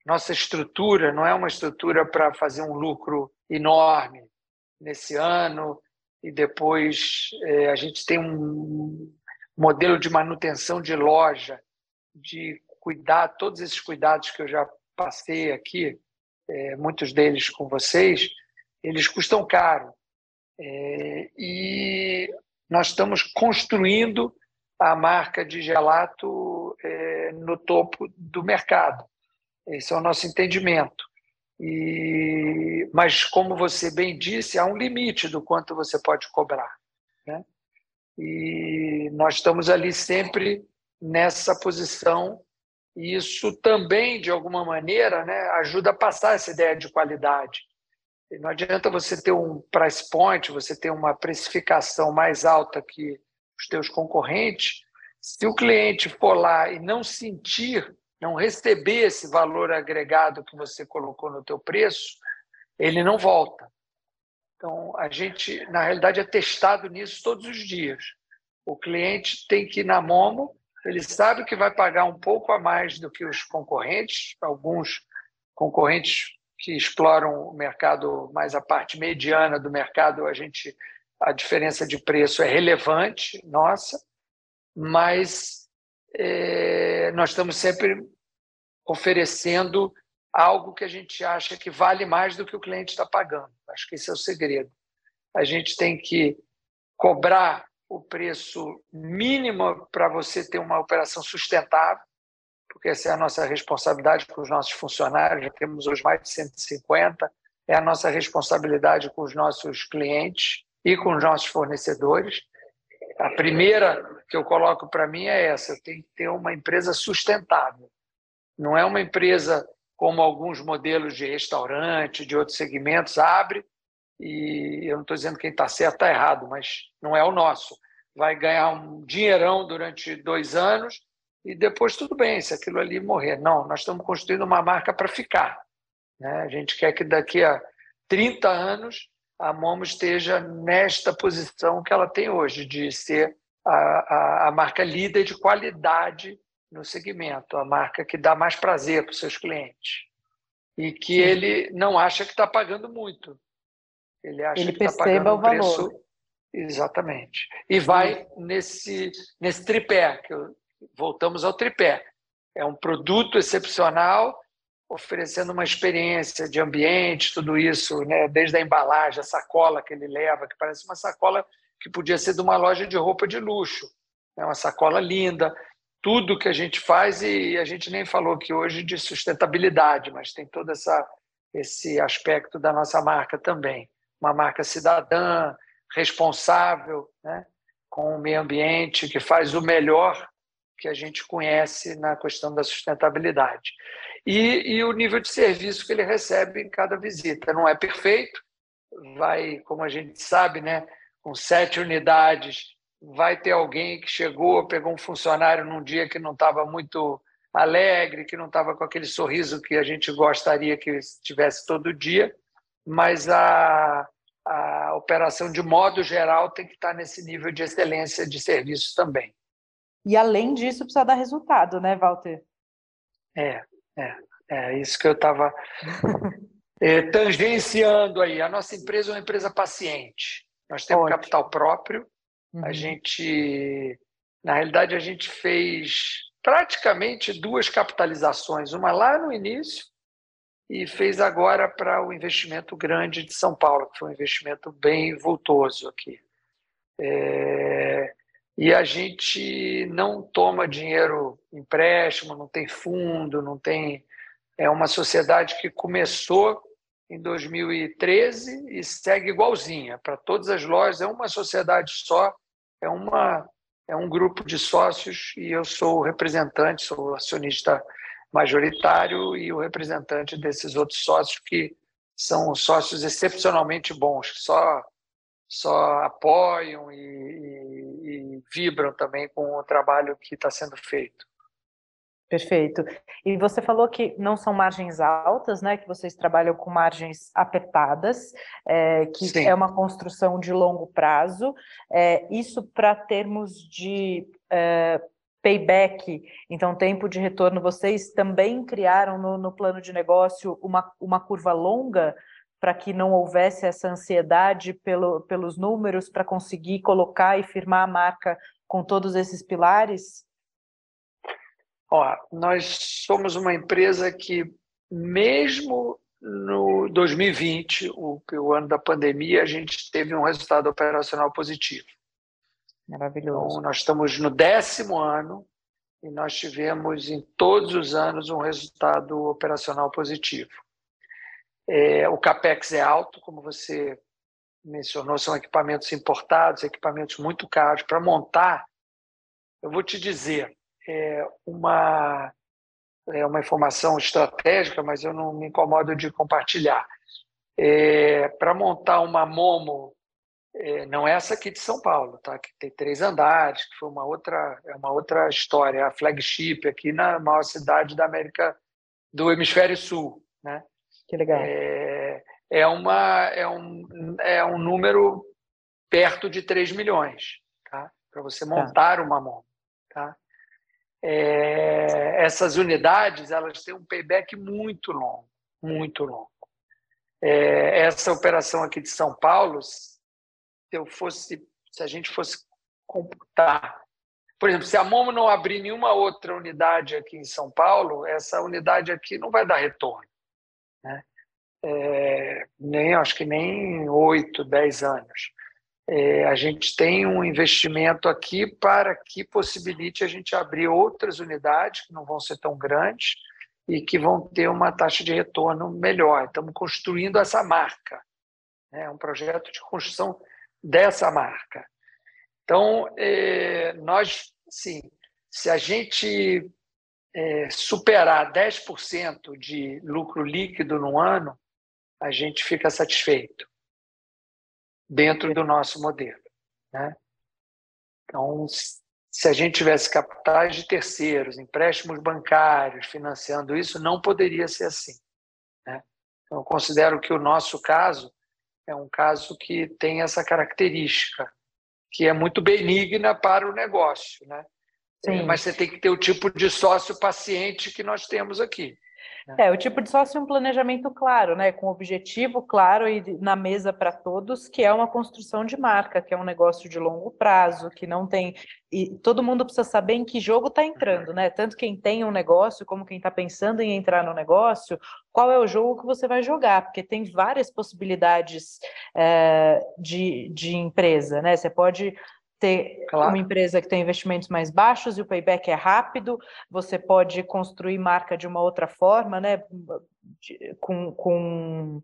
Nossa estrutura não é uma estrutura para fazer um lucro enorme nesse ano e depois é, a gente tem um, modelo de manutenção de loja, de cuidar, todos esses cuidados que eu já passei aqui, é, muitos deles com vocês, eles custam caro. É, e nós estamos construindo a marca de gelato é, no topo do mercado. Esse é o nosso entendimento. E, mas, como você bem disse, há um limite do quanto você pode cobrar. Né? E nós estamos ali sempre nessa posição. E isso também de alguma maneira né, ajuda a passar essa ideia de qualidade. E não adianta você ter um price point você ter uma precificação mais alta que os teus concorrentes se o cliente for lá e não sentir não receber esse valor agregado que você colocou no teu preço ele não volta então, a gente, na realidade, é testado nisso todos os dias. O cliente tem que ir na Momo ele sabe que vai pagar um pouco a mais do que os concorrentes, alguns concorrentes que exploram o mercado mais a parte mediana do mercado, a gente a diferença de preço é relevante, nossa, mas é, nós estamos sempre oferecendo algo que a gente acha que vale mais do que o cliente está pagando. Acho que esse é o segredo. A gente tem que cobrar o preço mínimo para você ter uma operação sustentável, porque essa é a nossa responsabilidade com os nossos funcionários, já temos hoje mais de 150, é a nossa responsabilidade com os nossos clientes e com os nossos fornecedores. A primeira que eu coloco para mim é essa: eu tenho que ter uma empresa sustentável. Não é uma empresa como alguns modelos de restaurante, de outros segmentos, abre e eu não estou dizendo quem está certo está errado, mas não é o nosso. Vai ganhar um dinheirão durante dois anos e depois tudo bem, se aquilo ali morrer. Não, nós estamos construindo uma marca para ficar. Né? A gente quer que daqui a 30 anos a Momo esteja nesta posição que ela tem hoje, de ser a, a, a marca líder de qualidade no segmento, a marca que dá mais prazer para os seus clientes. E que Sim. ele não acha que está pagando muito. Ele acha ele que está pagando um preço. Valor. Exatamente. E vai nesse, nesse tripé, que eu, voltamos ao tripé. É um produto excepcional, oferecendo uma experiência de ambiente, tudo isso, né? desde a embalagem, a sacola que ele leva, que parece uma sacola que podia ser de uma loja de roupa de luxo. É uma sacola linda, tudo que a gente faz e a gente nem falou aqui hoje de sustentabilidade, mas tem todo essa, esse aspecto da nossa marca também. Uma marca cidadã, responsável, né? com o meio ambiente, que faz o melhor que a gente conhece na questão da sustentabilidade e, e o nível de serviço que ele recebe em cada visita. Não é perfeito, vai, como a gente sabe, né, com sete unidades, vai ter alguém que chegou, pegou um funcionário num dia que não estava muito alegre, que não estava com aquele sorriso que a gente gostaria que tivesse todo dia, mas a, a operação, de modo geral, tem que estar nesse nível de excelência de serviço também. E além disso, precisa dar resultado, né, Walter? É, é, é isso que eu estava é, *laughs* tangenciando aí. A nossa empresa é uma empresa paciente. Nós temos Ótimo. capital próprio. Uhum. A gente, na realidade, a gente fez praticamente duas capitalizações, uma lá no início e fez agora para o investimento grande de São Paulo, que foi um investimento bem vultoso aqui. É, e a gente não toma dinheiro empréstimo, não tem fundo, não tem. É uma sociedade que começou em 2013 e segue igualzinha para todas as lojas. É uma sociedade só, é uma é um grupo de sócios e eu sou o representante, sou o acionista majoritário e o representante desses outros sócios que são sócios excepcionalmente bons, que só só apoiam e, e, e vibram também com o trabalho que está sendo feito. Perfeito. E você falou que não são margens altas, né? Que vocês trabalham com margens apertadas, é, que Sim. é uma construção de longo prazo. É, isso para termos de é, payback, então tempo de retorno, vocês também criaram no, no plano de negócio uma, uma curva longa para que não houvesse essa ansiedade pelo, pelos números, para conseguir colocar e firmar a marca com todos esses pilares? Ó, nós somos uma empresa que, mesmo no 2020, o, o ano da pandemia, a gente teve um resultado operacional positivo. Maravilhoso. Então, nós estamos no décimo ano e nós tivemos em todos os anos um resultado operacional positivo. É, o capex é alto, como você mencionou, são equipamentos importados, equipamentos muito caros. Para montar, eu vou te dizer, é uma, é uma informação estratégica, mas eu não me incomodo de compartilhar. É, Para montar uma Momo, é, não é essa aqui de São Paulo, tá? que tem três andares, que foi uma outra, é uma outra história, a flagship aqui na maior cidade da América do Hemisfério Sul. Né? Que legal. É, é, uma, é, um, é um número perto de 3 milhões, tá? Para você tá. montar tá. uma tá? É, essas unidades elas têm um payback muito longo, muito longo. É, essa operação aqui de São Paulo, se eu fosse, se a gente fosse computar, por exemplo, se a Momo não abrir nenhuma outra unidade aqui em São Paulo, essa unidade aqui não vai dar retorno, né? É, nem acho que nem oito, dez anos. É, a gente tem um investimento aqui para que possibilite a gente abrir outras unidades que não vão ser tão grandes e que vão ter uma taxa de retorno melhor. Estamos construindo essa marca. Né? É um projeto de construção dessa marca. Então, é, nós, sim, se a gente é, superar 10% de lucro líquido no ano, a gente fica satisfeito dentro do nosso modelo. Né? Então, se a gente tivesse capitais de terceiros, empréstimos bancários financiando isso, não poderia ser assim. Né? Então, eu considero que o nosso caso é um caso que tem essa característica, que é muito benigna para o negócio. Né? Sim. Mas você tem que ter o tipo de sócio paciente que nós temos aqui. É, o tipo de sócio é um planejamento claro, né? Com objetivo claro e na mesa para todos, que é uma construção de marca, que é um negócio de longo prazo, que não tem. E todo mundo precisa saber em que jogo está entrando, né? Tanto quem tem um negócio, como quem está pensando em entrar no negócio, qual é o jogo que você vai jogar, porque tem várias possibilidades é, de, de empresa, né? Você pode ter claro. uma empresa que tem investimentos mais baixos e o payback é rápido, você pode construir marca de uma outra forma, né? Com, com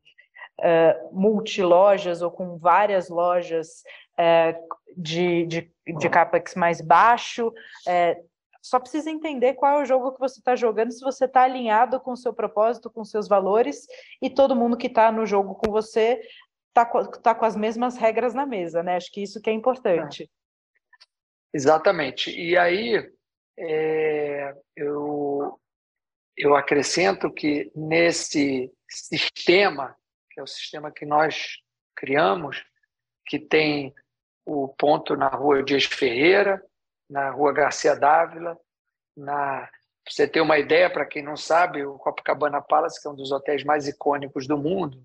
uh, multilojas ou com várias lojas uh, de, de, de capex mais baixo. Uh, só precisa entender qual é o jogo que você está jogando, se você está alinhado com o seu propósito, com seus valores, e todo mundo que está no jogo com você está tá com as mesmas regras na mesa, né? Acho que isso que é importante. É. Exatamente. E aí é, eu, eu acrescento que nesse sistema, que é o sistema que nós criamos, que tem o ponto na rua Dias Ferreira, na rua Garcia Dávila, na você ter uma ideia, para quem não sabe, o Copacabana Palace, que é um dos hotéis mais icônicos do mundo,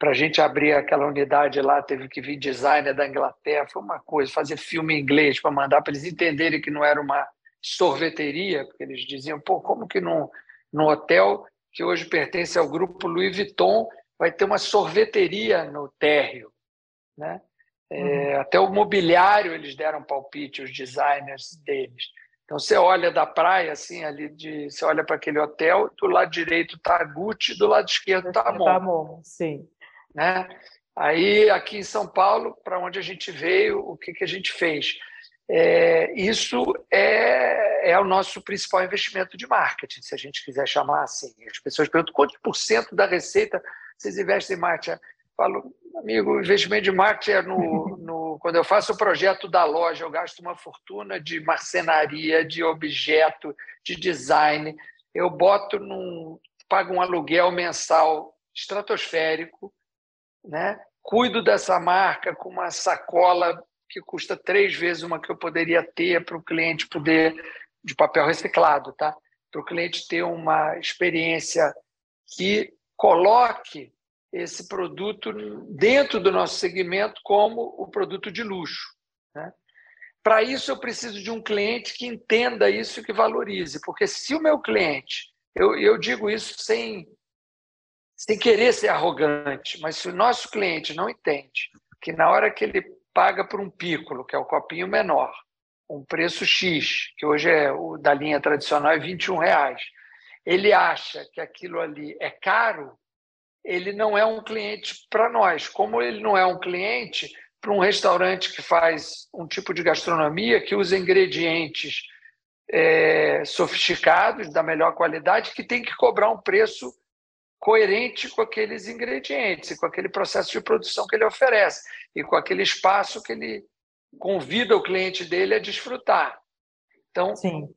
para a gente abrir aquela unidade lá, teve que vir designer da Inglaterra, foi uma coisa, fazer filme em inglês para mandar para eles entenderem que não era uma sorveteria, porque eles diziam, pô, como que num, num hotel que hoje pertence ao grupo Louis Vuitton vai ter uma sorveteria no térreo, né? É, uhum. até o mobiliário eles deram palpite, os designers deles. Então você olha da praia, assim, ali de, você olha para aquele hotel, do lado direito está a Gucci, do lado esquerdo está a Momo. Tá bom, sim. Né? Aí, aqui em São Paulo, para onde a gente veio, o que, que a gente fez? É, isso é, é o nosso principal investimento de marketing, se a gente quiser chamar assim. As pessoas perguntam quanto por cento da receita vocês investem em marketing? Eu falo, amigo, o investimento de marketing é no, *laughs* no, quando eu faço o projeto da loja, eu gasto uma fortuna de marcenaria, de objeto, de design. Eu boto num, pago um aluguel mensal estratosférico, né? Cuido dessa marca com uma sacola que custa três vezes uma que eu poderia ter para o cliente poder de papel reciclado, tá? Para o cliente ter uma experiência que coloque esse produto dentro do nosso segmento como o produto de luxo. Né? Para isso, eu preciso de um cliente que entenda isso e que valorize, porque se o meu cliente, eu, eu digo isso sem sem querer ser arrogante, mas se o nosso cliente não entende que na hora que ele paga por um pícolo, que é o copinho menor, um preço X, que hoje é o da linha tradicional é 21 reais, ele acha que aquilo ali é caro, ele não é um cliente para nós. Como ele não é um cliente para um restaurante que faz um tipo de gastronomia que usa ingredientes é, sofisticados, da melhor qualidade, que tem que cobrar um preço coerente com aqueles ingredientes, com aquele processo de produção que ele oferece e com aquele espaço que ele convida o cliente dele a desfrutar. Então, Sim.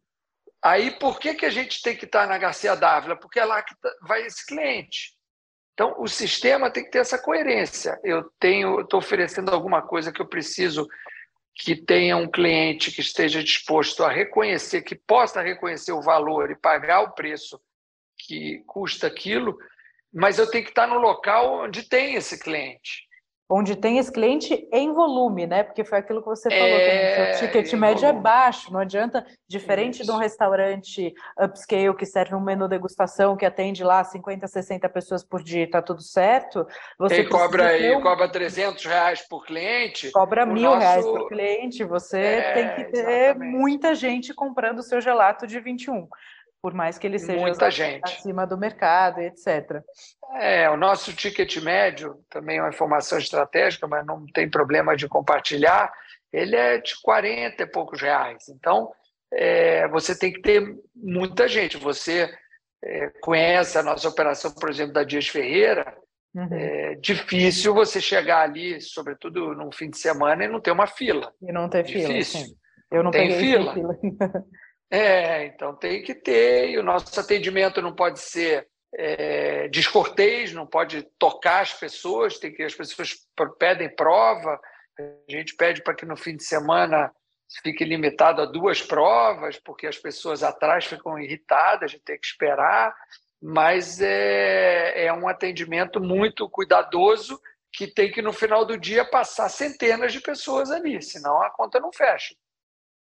aí por que, que a gente tem que estar na Garcia Dávila? Porque é lá que tá, vai esse cliente. Então, o sistema tem que ter essa coerência. Eu tenho, estou oferecendo alguma coisa que eu preciso que tenha um cliente que esteja disposto a reconhecer, que possa reconhecer o valor e pagar o preço que custa aquilo, mas eu tenho que estar no local onde tem esse cliente onde tem esse cliente em volume, né? Porque foi aquilo que você falou, é, o ticket médio é volume. é baixo, não adianta, diferente Isso. de um restaurante upscale que serve um menu degustação que atende lá 50, 60 pessoas por dia, tá tudo certo. Você e cobra, um... cobra 300 reais por cliente. Cobra mil nosso... reais por cliente, você é, tem que ter exatamente. muita gente comprando o seu gelato de 21 por mais que ele seja Muita gente. acima do mercado, etc. É, o nosso ticket médio, também é uma informação estratégica, mas não tem problema de compartilhar, ele é de 40 e poucos reais. Então, é, você tem que ter muita gente. Você é, conhece a nossa operação, por exemplo, da Dias Ferreira, Uhum. É difícil você chegar ali, sobretudo num fim de semana, e não ter uma fila. E não ter difícil. fila. Difícil. Eu não tem fila. fila. É, então tem que ter, e o nosso atendimento não pode ser é, descortês, não pode tocar as pessoas, tem que as pessoas pedem prova, a gente pede para que no fim de semana fique limitado a duas provas, porque as pessoas atrás ficam irritadas, a gente tem que esperar, mas é, é um atendimento muito cuidadoso que tem que, no final do dia, passar centenas de pessoas ali, senão a conta não fecha.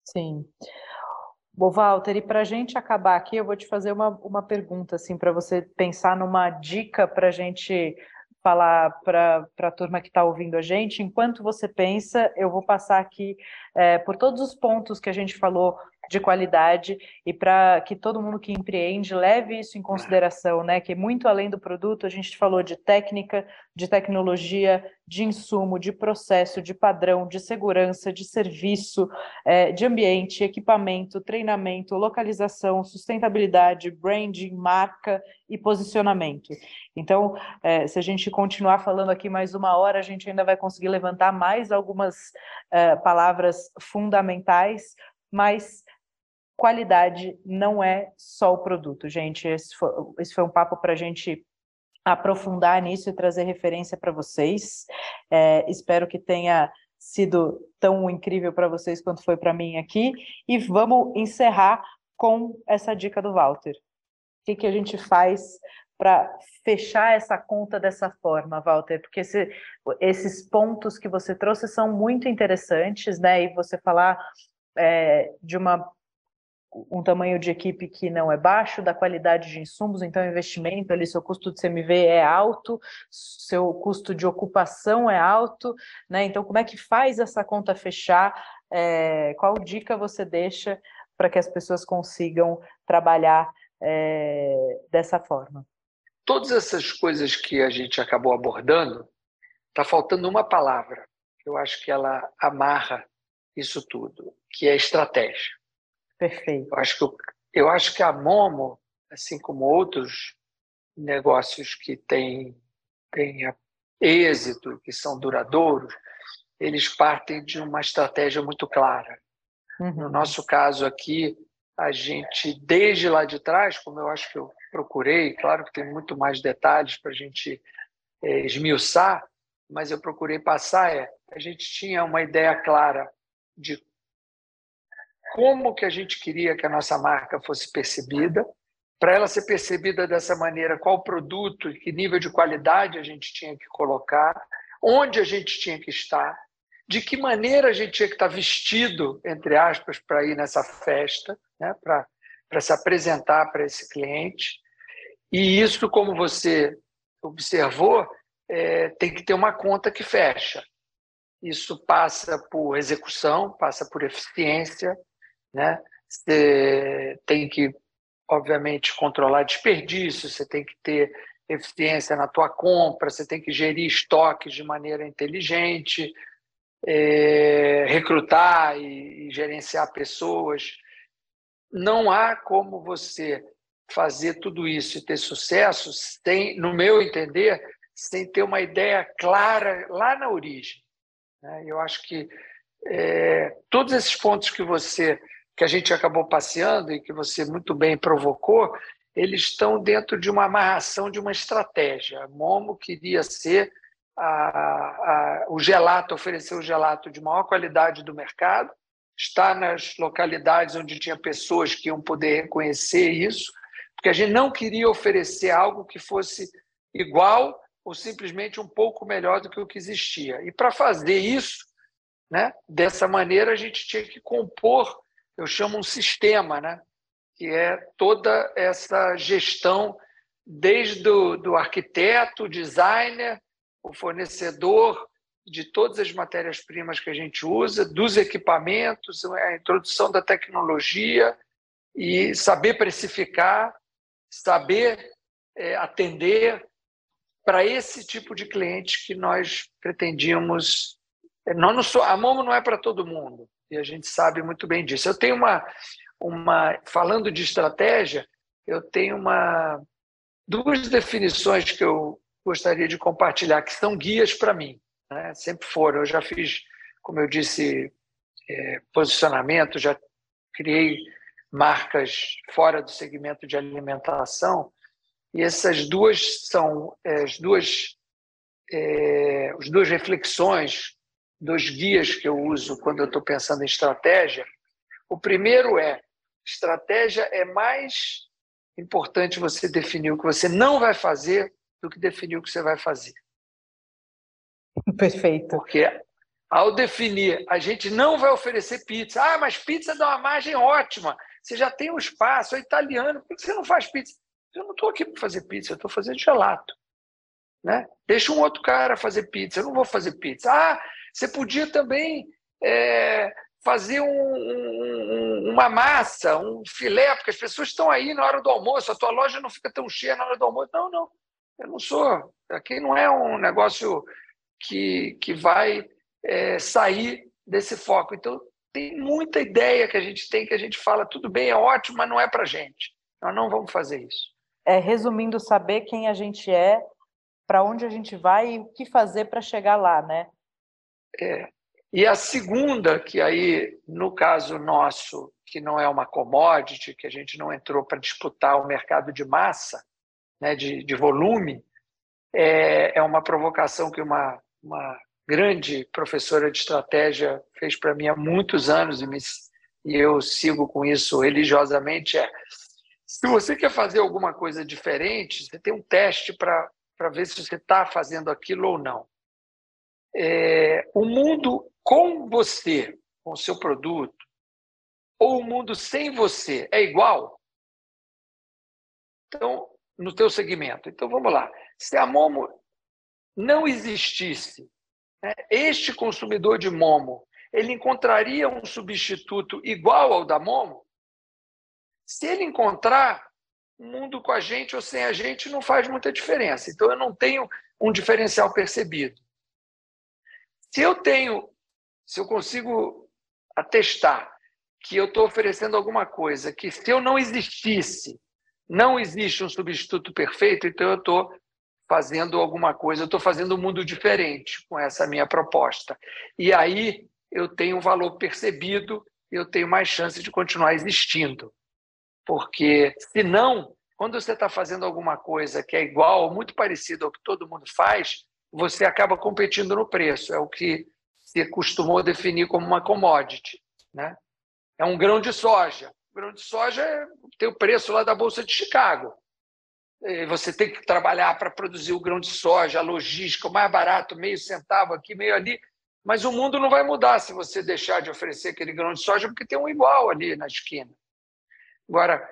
Sim. Bom, Walter, e para a gente acabar aqui, eu vou te fazer uma, uma pergunta, assim, para você pensar numa dica para a gente falar para a turma que está ouvindo a gente. Enquanto você pensa, eu vou passar aqui é, por todos os pontos que a gente falou de qualidade e para que todo mundo que empreende leve isso em consideração, né? Que muito além do produto, a gente falou de técnica, de tecnologia, de insumo, de processo, de padrão, de segurança, de serviço, é, de ambiente, equipamento, treinamento, localização, sustentabilidade, branding, marca e posicionamento. Então, é, se a gente continuar falando aqui mais uma hora, a gente ainda vai conseguir levantar mais algumas é, palavras fundamentais, mas qualidade não é só o produto, gente. Esse foi, esse foi um papo para a gente aprofundar nisso e trazer referência para vocês. É, espero que tenha sido tão incrível para vocês quanto foi para mim aqui. E vamos encerrar com essa dica do Walter. O que, que a gente faz para fechar essa conta dessa forma, Walter? Porque esse, esses pontos que você trouxe são muito interessantes, né? E você falar é, de uma um tamanho de equipe que não é baixo, da qualidade de insumos, então investimento ali, seu custo de CMV é alto, seu custo de ocupação é alto, né? Então, como é que faz essa conta fechar? É, qual dica você deixa para que as pessoas consigam trabalhar é, dessa forma? Todas essas coisas que a gente acabou abordando, está faltando uma palavra. Eu acho que ela amarra isso tudo, que é estratégia. Perfeito. Eu acho que, eu acho que a Momo, assim como outros negócios que têm, têm êxito, que são duradouros, eles partem de uma estratégia muito clara. Uhum. No nosso caso aqui, a gente, desde lá de trás, como eu acho que eu procurei, claro que tem muito mais detalhes para a gente é, esmiuçar, mas eu procurei passar, é, a gente tinha uma ideia clara de como que a gente queria que a nossa marca fosse percebida, para ela ser percebida dessa maneira, qual produto e que nível de qualidade a gente tinha que colocar, onde a gente tinha que estar, de que maneira a gente tinha que estar vestido, entre aspas, para ir nessa festa, né? para, se apresentar para esse cliente. E isso, como você observou, é, tem que ter uma conta que fecha. Isso passa por execução, passa por eficiência, né? Você tem que, obviamente, controlar desperdício, você tem que ter eficiência na tua compra, você tem que gerir estoques de maneira inteligente, é, recrutar e, e gerenciar pessoas. Não há como você fazer tudo isso e ter sucesso sem, no meu entender, sem ter uma ideia clara lá na origem. Né? Eu acho que é, todos esses pontos que você que a gente acabou passeando e que você muito bem provocou, eles estão dentro de uma amarração de uma estratégia. A Momo queria ser a, a, o gelato, oferecer o gelato de maior qualidade do mercado, estar nas localidades onde tinha pessoas que iam poder reconhecer isso, porque a gente não queria oferecer algo que fosse igual ou simplesmente um pouco melhor do que o que existia. E para fazer isso, né, dessa maneira, a gente tinha que compor, eu chamo um sistema, né, que é toda essa gestão, desde o do arquiteto, designer, o fornecedor de todas as matérias-primas que a gente usa, dos equipamentos, a introdução da tecnologia e saber precificar, saber é, atender para esse tipo de cliente que nós pretendíamos. É, não a Momo não é para todo mundo e a gente sabe muito bem disso. Eu tenho uma, uma falando de estratégia, eu tenho uma duas definições que eu gostaria de compartilhar, que são guias para mim. Né? Sempre foram. Eu já fiz, como eu disse, é, posicionamento, já criei marcas fora do segmento de alimentação, e essas duas são é, as duas, é, as duas reflexões, dos guias que eu uso quando eu estou pensando em estratégia. O primeiro é: estratégia é mais importante você definir o que você não vai fazer do que definir o que você vai fazer. Perfeito. Porque ao definir, a gente não vai oferecer pizza. Ah, mas pizza dá uma margem ótima. Você já tem um espaço, é italiano, por que você não faz pizza? Eu não estou aqui para fazer pizza, eu estou fazendo gelato. Né? Deixa um outro cara fazer pizza, eu não vou fazer pizza. Ah, você podia também é, fazer um, um, uma massa, um filé, porque as pessoas estão aí na hora do almoço, a tua loja não fica tão cheia na hora do almoço. Não, não. Eu não sou. Aqui não é um negócio que, que vai é, sair desse foco. Então, tem muita ideia que a gente tem que a gente fala, tudo bem, é ótimo, mas não é para gente. Nós não vamos fazer isso. É, resumindo, saber quem a gente é, para onde a gente vai e o que fazer para chegar lá, né? É. E a segunda, que aí, no caso nosso, que não é uma commodity, que a gente não entrou para disputar o mercado de massa, né, de, de volume, é, é uma provocação que uma, uma grande professora de estratégia fez para mim há muitos anos e, me, e eu sigo com isso religiosamente é se você quer fazer alguma coisa diferente, você tem um teste para ver se você está fazendo aquilo ou não. É, o mundo com você, com o seu produto, ou o mundo sem você é igual? Então, no teu segmento. Então vamos lá. Se a Momo não existisse, né, este consumidor de Momo, ele encontraria um substituto igual ao da Momo? Se ele encontrar, o mundo com a gente ou sem a gente não faz muita diferença. Então eu não tenho um diferencial percebido. Se eu tenho, se eu consigo atestar que eu estou oferecendo alguma coisa que se eu não existisse, não existe um substituto perfeito, então eu estou fazendo alguma coisa, eu estou fazendo um mundo diferente com essa minha proposta. E aí eu tenho um valor percebido, eu tenho mais chance de continuar existindo. Porque, se não, quando você está fazendo alguma coisa que é igual, muito parecido ao que todo mundo faz, você acaba competindo no preço. É o que se costumou definir como uma commodity. Né? É um grão de soja grão de soja tem o preço lá da Bolsa de Chicago. Você tem que trabalhar para produzir o grão de soja, a logística, o mais barato, meio centavo aqui, meio ali. Mas o mundo não vai mudar se você deixar de oferecer aquele grão de soja, porque tem um igual ali na esquina. Agora,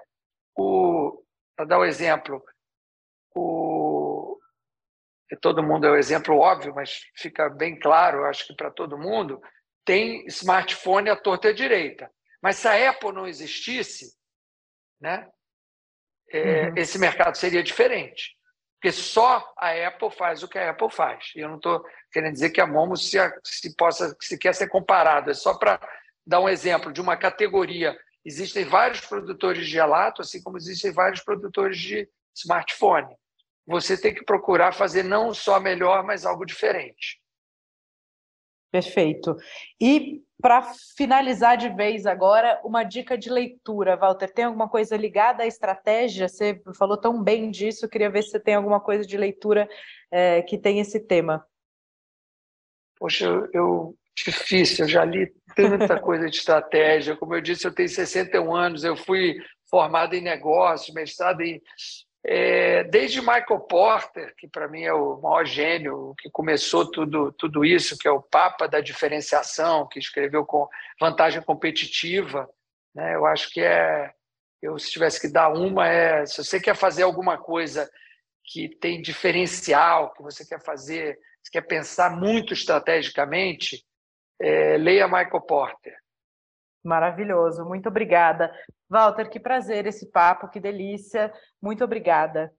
para dar o um exemplo, o, todo mundo é o um exemplo óbvio, mas fica bem claro, acho que para todo mundo, tem smartphone à torta e à direita. Mas se a Apple não existisse, né, é, uhum. esse mercado seria diferente. Porque só a Apple faz o que a Apple faz. E eu não estou querendo dizer que a Momo se, se, possa, se quer ser comparado. É só para dar um exemplo de uma categoria. Existem vários produtores de gelato, assim como existem vários produtores de smartphone. Você tem que procurar fazer não só melhor, mas algo diferente. Perfeito. E para finalizar de vez agora, uma dica de leitura, Walter. Tem alguma coisa ligada à estratégia? Você falou tão bem disso, queria ver se você tem alguma coisa de leitura é, que tem esse tema. Poxa, eu, difícil, eu já li tanta *laughs* coisa de estratégia. Como eu disse, eu tenho 61 anos, eu fui formado em negócios, mestrado em. É, desde Michael Porter, que para mim é o maior gênio, que começou tudo, tudo isso, que é o Papa da diferenciação, que escreveu com vantagem competitiva. Né? Eu acho que é. Eu, se tivesse que dar uma, é. Se você quer fazer alguma coisa que tem diferencial, que você quer fazer, você quer pensar muito estrategicamente, é, leia Michael Porter. Maravilhoso, muito obrigada. Walter, que prazer esse papo, que delícia. Muito obrigada.